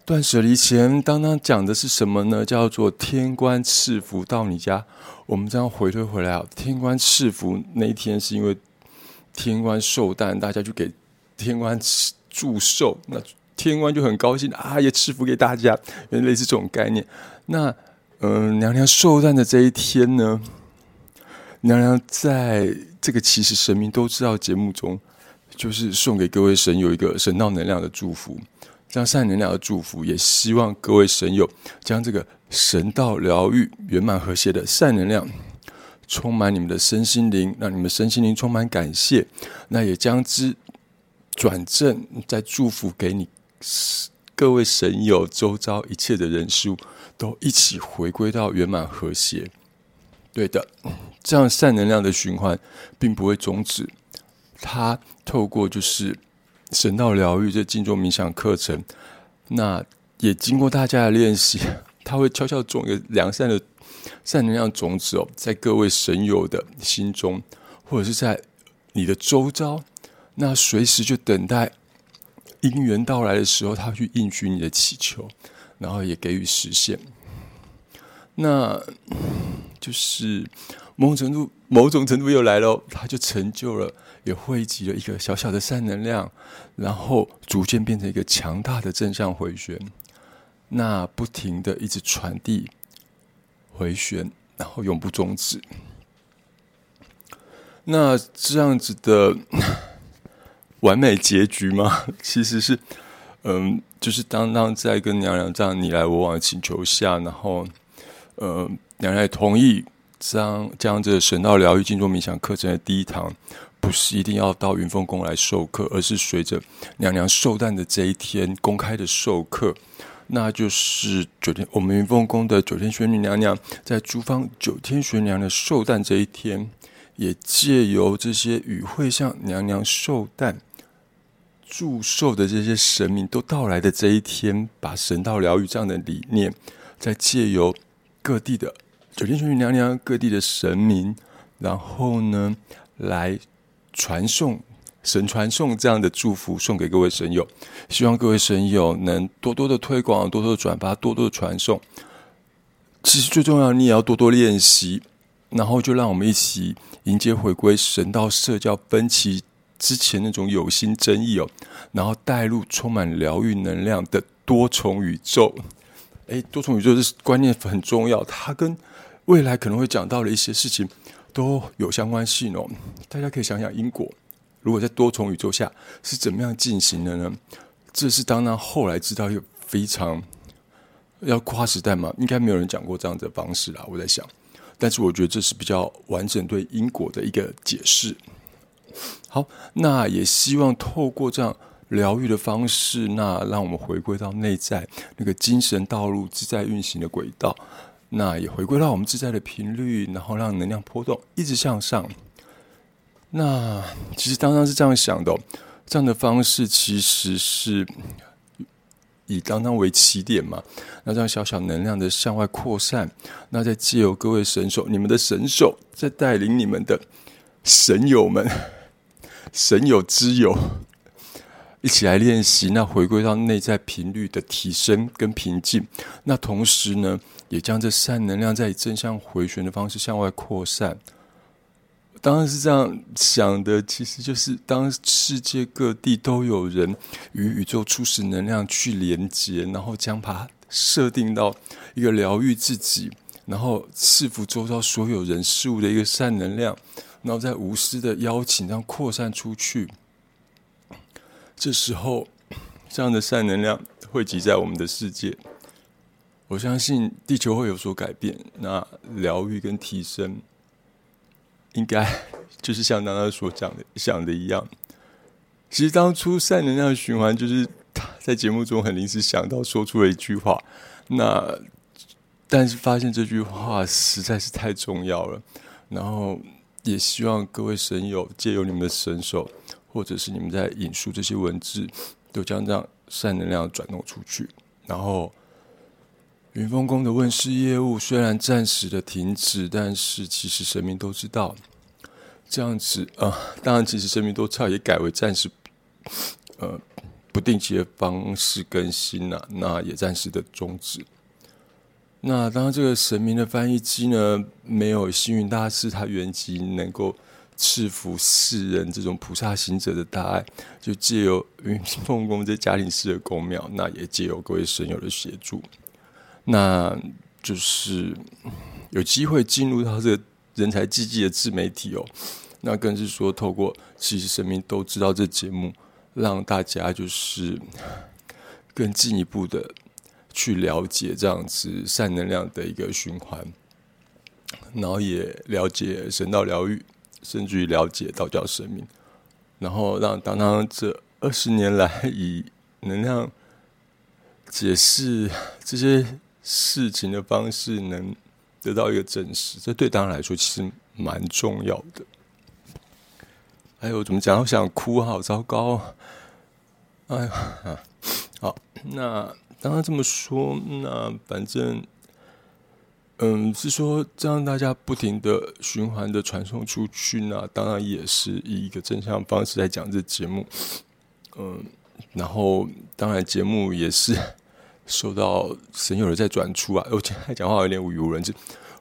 断舍离前，当当讲的是什么呢？叫做天官赐福到你家。我们这样回推回来啊，天官赐福那一天是因为天官寿诞，大家就给天官祝寿，那天官就很高兴啊，也赐福给大家，类似这种概念。那嗯，娘娘寿诞的这一天呢，娘娘在。这个其实神明都知道，节目中就是送给各位神有一个神道能量的祝福，这样善能量的祝福，也希望各位神友将这个神道疗愈圆满和谐的善能量充满你们的身心灵，让你们身心灵充满感谢。那也将之转正，再祝福给你各位神友周遭一切的人数，都一起回归到圆满和谐。对的。这样善能量的循环并不会终止，它透过就是神道疗愈这静坐冥想课程，那也经过大家的练习，它会悄悄种一个良善的善能量种子哦，在各位神友的心中，或者是在你的周遭，那随时就等待因缘到来的时候，他去应许你的祈求，然后也给予实现。那就是。某种程度，某种程度又来了，他就成就了，也汇集了一个小小的善能量，然后逐渐变成一个强大的正向回旋，那不停的一直传递回旋，然后永不终止。那这样子的完美结局吗？其实是，嗯，就是当当在跟娘娘这样你来我往的请求下，然后，呃，娘娘也同意。将将这神道疗愈静坐冥想课程的第一堂，不是一定要到云峰宫来授课，而是随着娘娘寿诞的这一天公开的授课，那就是九天我们云峰宫的九天玄女娘娘在诸方九天玄娘的寿诞这一天，也借由这些与会向娘娘寿诞祝寿的这些神明都到来的这一天，把神道疗愈这样的理念，在借由各地的。九天玄女娘娘各地的神明，然后呢，来传送神传送这样的祝福送给各位神友，希望各位神友能多多的推广，多多的转发，多多的传送。其实最重要，你也要多多练习，然后就让我们一起迎接回归神道社交分歧之前那种有心争议哦，然后带入充满疗愈能量的多重宇宙。哎，多重宇宙这观念很重要，它跟未来可能会讲到的一些事情都有相关性哦。大家可以想想因果，如果在多重宇宙下是怎么样进行的呢？这是当然后来知道一个非常要跨时代嘛，应该没有人讲过这样的方式啦。我在想，但是我觉得这是比较完整对因果的一个解释。好，那也希望透过这样。疗愈的方式，那让我们回归到内在那个精神道路自在运行的轨道，那也回归到我们自在的频率，然后让能量波动一直向上。那其实当当是这样想的，这样的方式其实是以当当为起点嘛，那这样小小能量的向外扩散，那再借由各位神手，你们的神手在带领你们的神友们，神友之友。一起来练习，那回归到内在频率的提升跟平静。那同时呢，也将这善能量在正向回旋的方式向外扩散。当然是这样想的，其实就是当世界各地都有人与宇宙初始能量去连接，然后将它设定到一个疗愈自己，然后赐福周遭所有人事物的一个善能量，然后再无私的邀请，这样扩散出去。这时候，这样的善能量汇集在我们的世界，我相信地球会有所改变，那疗愈跟提升。应该就是像刚刚所讲的想的一样，其实当初善能量循环就是他在节目中很临时想到说出了一句话，那但是发现这句话实在是太重要了，然后也希望各位神友借由你们的神手，或者是你们在引述这些文字，都将这样善能量转动出去，然后。云峰宫的问世业务虽然暂时的停止，但是其实神明都知道，这样子啊，当然其实神明都知道，也改为暂时呃不定期的方式更新了，那也暂时的终止。那当然，这个神明的翻译机呢，没有幸运大师他原籍能够赐福世人这种菩萨行者的大爱，就借由云峰宫这家庭式的宫庙，那也借由各位神友的协助。那就是有机会进入到这个人才济济的自媒体哦，那更是说透过其实神明都知道这节目，让大家就是更进一步的去了解这样子善能量的一个循环，然后也了解神道疗愈，甚至于了解道教神明，然后让当当这二十年来以能量解释这些。事情的方式能得到一个证实，这对大家来说其实蛮重要的。哎呦怎么讲？我想哭，好糟糕！哎呀，好，那当然这么说，那反正，嗯，是说这样大家不停的循环的传送出去，那当然也是以一个正向方式在讲这节目。嗯，然后当然节目也是。受到神友的在转出啊！我今天讲话有点语无伦次。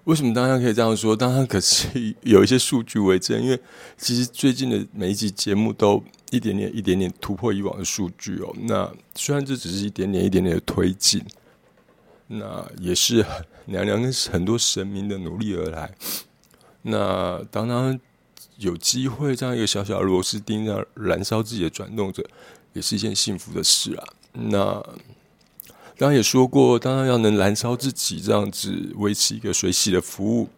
为什么大家可以这样说？当然可是有一些数据为证，因为其实最近的每一集节目都一点点、一点点突破以往的数据哦。那虽然这只是一点点、一点点的推进，那也是娘娘跟很多神明的努力而来。那当然有机会这样一个小小的螺丝钉，样燃烧自己的转动者，也是一件幸福的事啊。那。刚刚也说过，当然要能燃烧自己，这样子维持一个水洗的服务，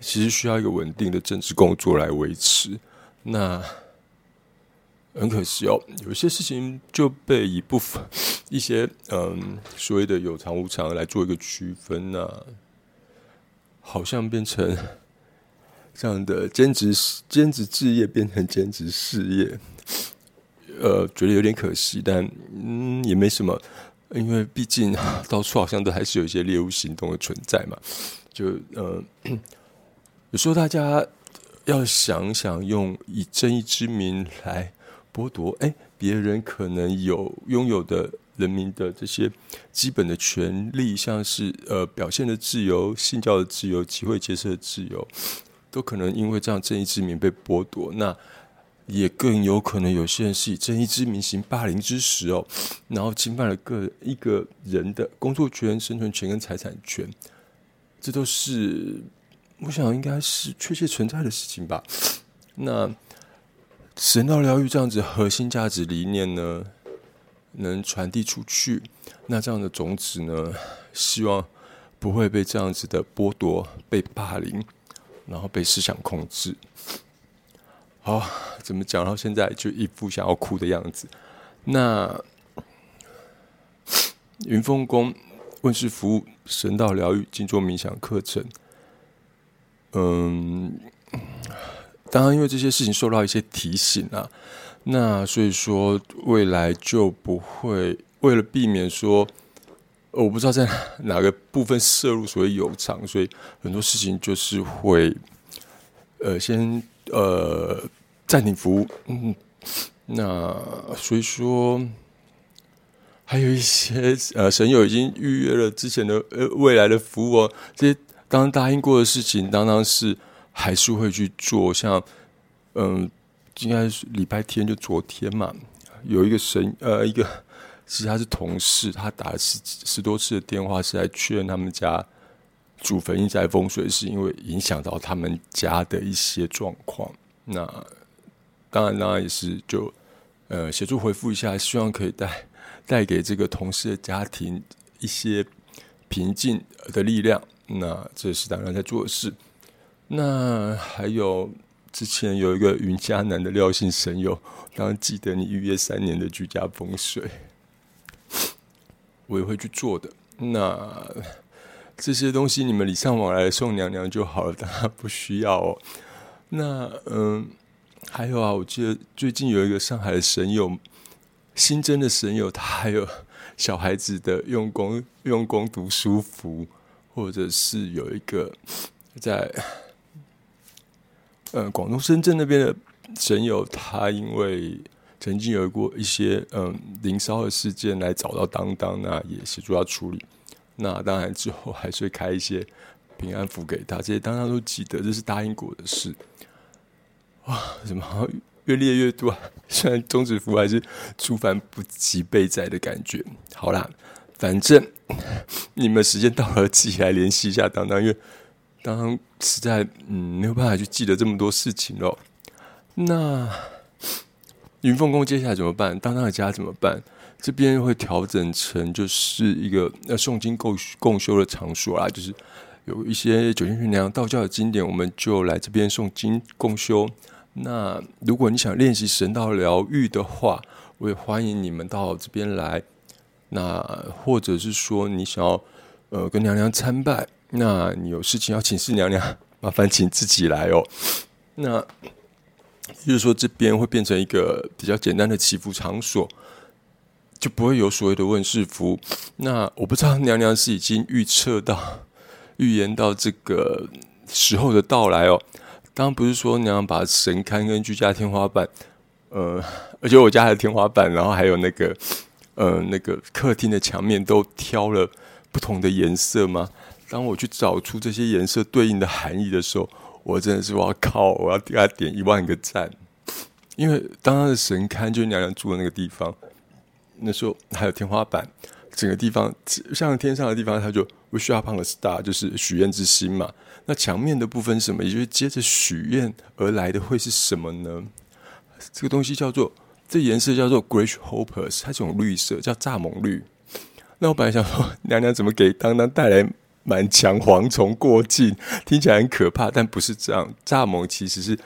其实需要一个稳定的政治工作来维持。那很可惜哦，有些事情就被一部分一些嗯所谓的有偿无偿来做一个区分那好像变成这样的兼职兼职置业变成兼职事业，呃，觉得有点可惜，但嗯也没什么。因为毕竟到处好像都还是有一些猎物行动的存在嘛，就呃，有时候大家要想想，用以正义之名来剥夺哎别人可能有拥有的人民的这些基本的权利，像是呃表现的自由、信教的自由、集会结社的自由，都可能因为这样正义之名被剥夺。那也更有可能有些人是以正义之名行霸凌之实哦，然后侵犯了个一个人的工作权、生存权跟财产权，这都是我想应该是确切存在的事情吧。那神道疗愈这样子核心价值理念呢，能传递出去，那这样的种子呢，希望不会被这样子的剥夺、被霸凌，然后被思想控制。哦，怎么讲到现在就一副想要哭的样子？那云峰宫问世服务神道疗愈静坐冥想课程，嗯，当然因为这些事情受到一些提醒啊，那所以说未来就不会为了避免说，我不知道在哪个部分摄入所谓有偿，所以很多事情就是会，呃，先。呃，暂停服务，嗯，那所以说还有一些呃神友已经预约了之前的呃未来的服务哦，这些刚答应过的事情，当然是还是会去做。像嗯，应该是礼拜天就昨天嘛，有一个神呃一个，其实他是同事，他打了十十多次的电话，是来确认他们家祖坟一宅风水，是因为影响到他们家的一些状况。那当然，当然也是就呃协助回复一下，希望可以带带给这个同事的家庭一些平静的力量。那这是当然在做的事。那还有之前有一个云嘉南的廖姓神友，当然记得你预约三年的居家风水，我也会去做的。那这些东西你们礼尚往来送娘娘就好了，当然不需要哦。那嗯。还有啊，我记得最近有一个上海的神友，新增的神友，他还有小孩子的用功用功读书服，或者是有一个在呃广东深圳那边的神友，他因为曾经有过一些嗯灵骚的事件来找到当当，那也协助他处理。那当然之后还是会开一些平安符给他，这些当当都记得，这是答应过的事。哇，怎么越列越多？虽然中指符还是出凡不及备载的感觉。好啦，反正 你们时间到了，自己来联系一下当当，因为当当实在嗯没有办法去记得这么多事情喽。那云凤宫接下来怎么办？当当的家怎么办？这边会调整成就是一个呃诵经共共修的场所啦，就是有一些九天玄娘道教的经典，我们就来这边诵经共修。那如果你想练习神道疗愈的话，我也欢迎你们到这边来。那或者是说你想要呃跟娘娘参拜，那你有事情要请示娘娘，麻烦请自己来哦。那就是说这边会变成一个比较简单的祈福场所，就不会有所谓的问世符。那我不知道娘娘是已经预测到、预言到这个时候的到来哦。刚不是说你要把神龛跟居家天花板，呃，而且我家的天花板，然后还有那个，呃，那个客厅的墙面都挑了不同的颜色吗？当我去找出这些颜色对应的含义的时候，我真的是我靠，我要给他点一万个赞，因为当他的神龛就是娘娘住的那个地方，那时候还有天花板，整个地方像天上的地方，它就 wish upon a star，就是许愿之心嘛。那墙面的部分什么？也就是接着许愿而来的会是什么呢？这个东西叫做这颜色叫做 Grace Hopers，它这种绿色叫蚱蜢绿。那我本来想说，娘娘怎么给当当带来满墙蝗虫过境，听起来很可怕，但不是这样。蚱蜢其实是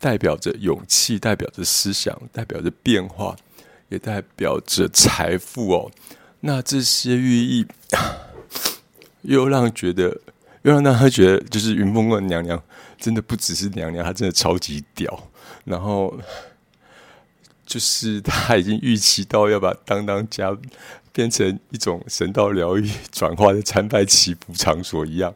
代表着勇气，代表着思想，代表着变化，也代表着财富哦。那这些寓意 又让觉得。又让大家觉得，就是云凤宫娘娘真的不只是娘娘，她真的超级屌。然后就是她已经预期到要把当当家变成一种神道疗愈转化的参拜祈福场所一样。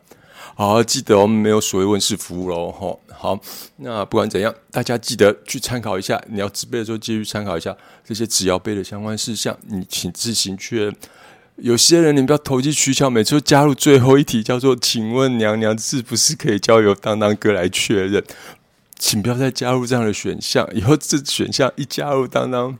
好，记得我们没有所谓问世服务喽。哈，好，那不管怎样，大家记得去参考一下。你要自备的时候，继续参考一下这些只要背的相关事项，你请自行确认。有些人，你不要投机取巧，每次都加入最后一题，叫做“请问娘娘是不是可以交由当当哥来确认？”请不要再加入这样的选项。以后这选项一加入，当当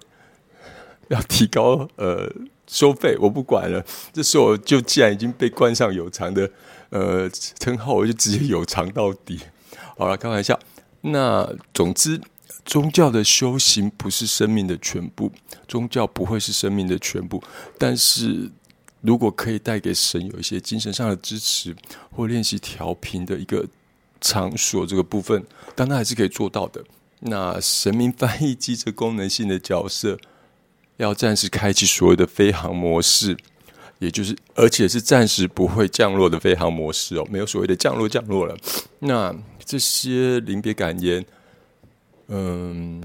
要提高呃收费，我不管了。这时候我就既然已经被冠上有偿的呃称号，我就直接有偿到底。好了，开玩笑。那总之，宗教的修行不是生命的全部，宗教不会是生命的全部，但是。如果可以带给神有一些精神上的支持，或练习调频的一个场所，这个部分，当然还是可以做到的。那神明翻译机这功能性的角色，要暂时开启所谓的飞行模式，也就是而且是暂时不会降落的飞行模式哦，没有所谓的降落降落了。那这些临别感言，嗯，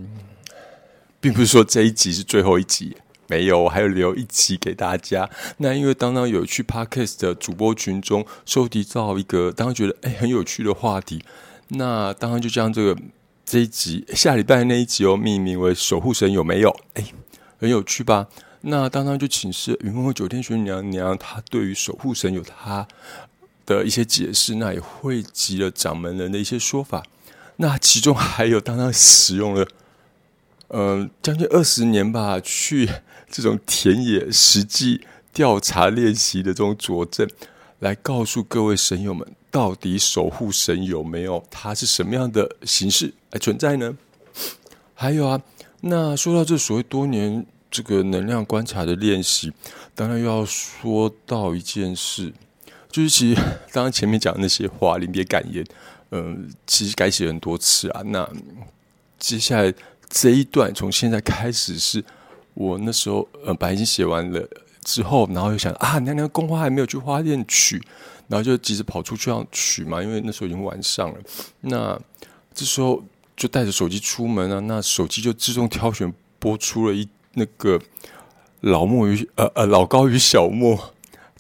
并不是说这一集是最后一集。没有，我还有留一集给大家。那因为当当有去 Podcast 的主播群中收集到一个当当觉得哎很有趣的话题，那当然就将这个这一集下礼拜那一集哦命名为“守护神有没有”？哎，很有趣吧？那当当就请示云梦九天玄娘娘，她对于守护神有她的一些解释，那也汇集了掌门人的一些说法。那其中还有当当使用了，嗯，将近二十年吧，去这种田野实际调查练习的这种佐证，来告诉各位神友们，到底守护神有没有？它是什么样的形式来存在呢？还有啊，那说到这所谓多年这个能量观察的练习，当然又要说到一件事。就是其实刚刚前面讲的那些话，临别感言，嗯，其实改写很多次啊。那接下来这一段从现在开始，是我那时候呃，本来已经写完了之后，然后又想啊，娘娘宫花还没有去花店取，然后就急着跑出去要取嘛，因为那时候已经晚上了。那这时候就带着手机出门啊，那手机就自动挑选播出了一那个老莫与呃呃老高与小莫。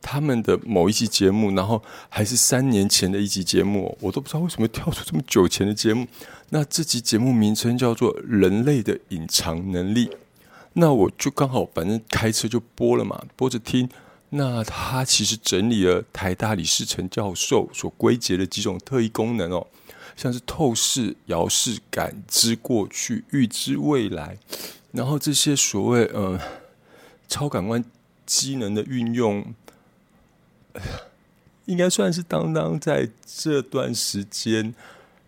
他们的某一期节目，然后还是三年前的一集节目，我都不知道为什么跳出这么久前的节目。那这集节目名称叫做《人类的隐藏能力》，那我就刚好反正开车就播了嘛，播着听。那他其实整理了台大李世成教授所归结的几种特异功能哦，像是透视、遥视、感知过去、预知未来，然后这些所谓呃超感官机能的运用。应该算是当当在这段时间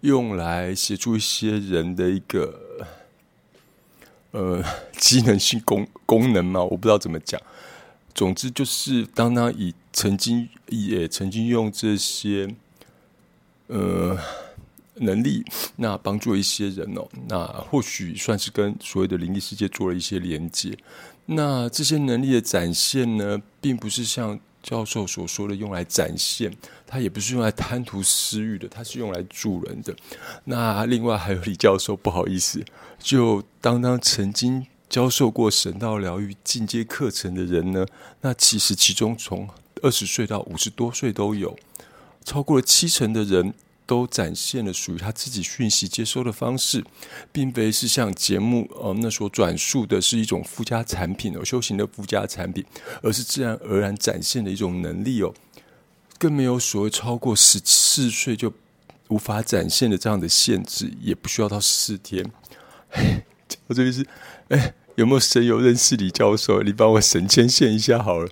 用来协助一些人的一个呃机能性功 功能嘛，我不知道怎么讲。总之就是当当以曾经也曾经用这些呃能力，那帮助一些人哦，那或许算是跟所谓的灵异世界做了一些连接。那这些能力的展现呢，并不是像。教授所说的用来展现，它也不是用来贪图私欲的，它是用来助人的。那另外还有李教授，不好意思，就当当曾经教授过神道疗愈进阶课程的人呢，那其实其中从二十岁到五十多岁都有，超过了七成的人。都展现了属于他自己讯息接收的方式，并非是像节目呃那所转述的是一种附加产品哦，修行的附加产品，而是自然而然展现的一种能力哦，更没有所谓超过十四岁就无法展现的这样的限制，也不需要到十四天。我这边是，哎，有没有神友认识李教授？你帮我神牵线一下好了。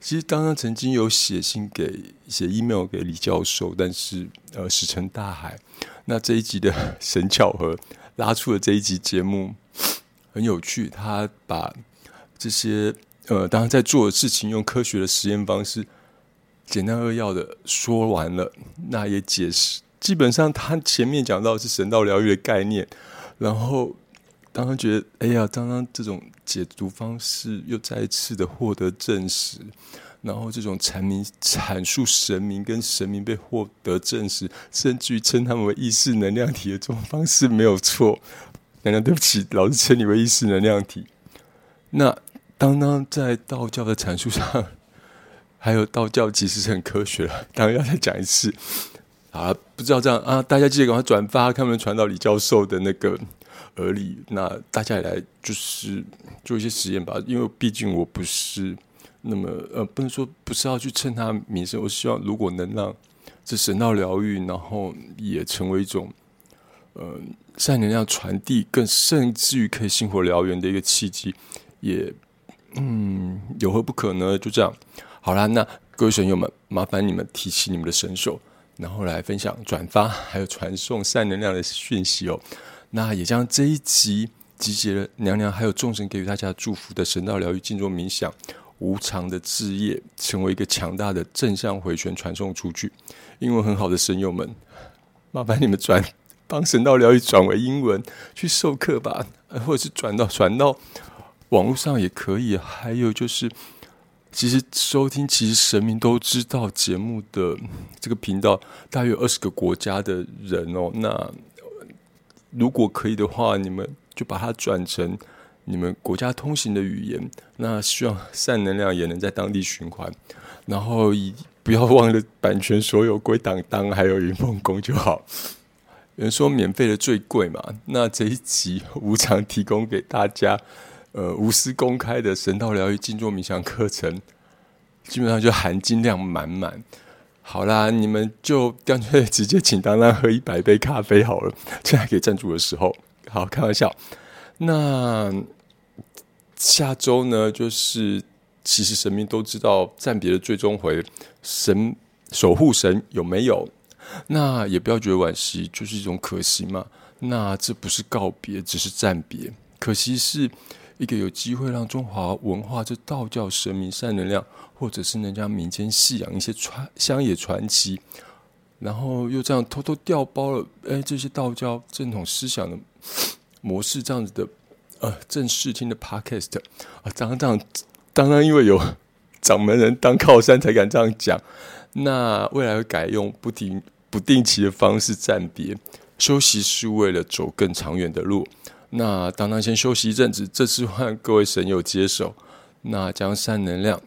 其实刚刚曾经有写信给写 email 给李教授，但是呃石沉大海。那这一集的神巧合拉出了这一集节目，很有趣。他把这些呃当然在做的事情用科学的实验方式简单扼要的说完了。那也解释，基本上他前面讲到是神道疗愈的概念，然后。刚刚觉得，哎呀，刚刚这种解读方式又再一次的获得证实，然后这种阐明阐述神明跟神明被获得证实，甚至于称他们为意识能量体的这种方式没有错。娘娘，对不起，老是称你为意识能量体。那当当在道教的阐述上，还有道教其实是很科学的，当然要再讲一次。啊，不知道这样啊，大家记得赶快转发，看不能传到李教授的那个。而已，那大家也来就是做一些实验吧，因为毕竟我不是那么呃，不能说不是要去蹭他名声，我希望如果能让这神道疗愈，然后也成为一种呃善能量传递，更甚至于可以星火燎原的一个契机，也嗯有何不可呢？就这样，好啦，那各位神友们，麻烦你们提起你们的神手，然后来分享、转发，还有传送善能量的讯息哦。那也将这一集集结了娘娘还有众神给予大家祝福的神道疗愈静坐冥想无常的置业，成为一个强大的正向回旋传送出去。英文很好的神友们，麻烦你们转帮神道疗愈转为英文去授课吧，或者是转到传到网络上也可以。还有就是，其实收听其实神明都知道节目的这个频道大约二十个国家的人哦，那。如果可以的话，你们就把它转成你们国家通行的语言。那希望善能量也能在当地循环。然后以不要忘了版权所有归当当，还有云梦宫就好。有人说免费的最贵嘛？那这一集无偿提供给大家，呃，无私公开的神道疗愈静坐冥想课程，基本上就含金量满满。好啦，你们就干脆直接请当当喝一百杯咖啡好了。现在可以赞助的时候，好开玩笑。那下周呢，就是其实神明都知道暂别的最终回，神守护神有没有？那也不要觉得惋惜，就是一种可惜嘛。那这不是告别，只是暂别。可惜是一个有机会让中华文化这道教神明善能量。或者是人家民间信仰一些传乡野传奇，然后又这样偷偷调包了，哎，这些道教正统思想的模式，这样子的呃正视听的 podcast 啊，当当当当，因为有掌门人当靠山，才敢这样讲。那未来会改用不停不定期的方式暂别休息，是为了走更长远的路。那当当先休息一阵子，这次换各位神友接手，那将善能量。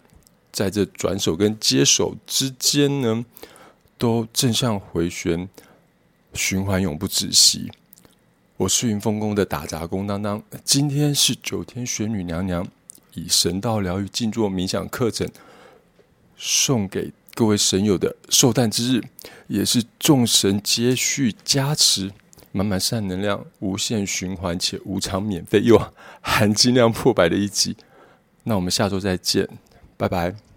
在这转手跟接手之间呢，都正向回旋循环，永不止息。我是云峰宫的打杂工当当，今天是九天玄女娘娘以神道疗愈静坐冥想课程送给各位神友的寿诞之日，也是众神接续加持，满满善能量，无限循环且无偿免费又含金量破百的一集。那我们下周再见。拜拜。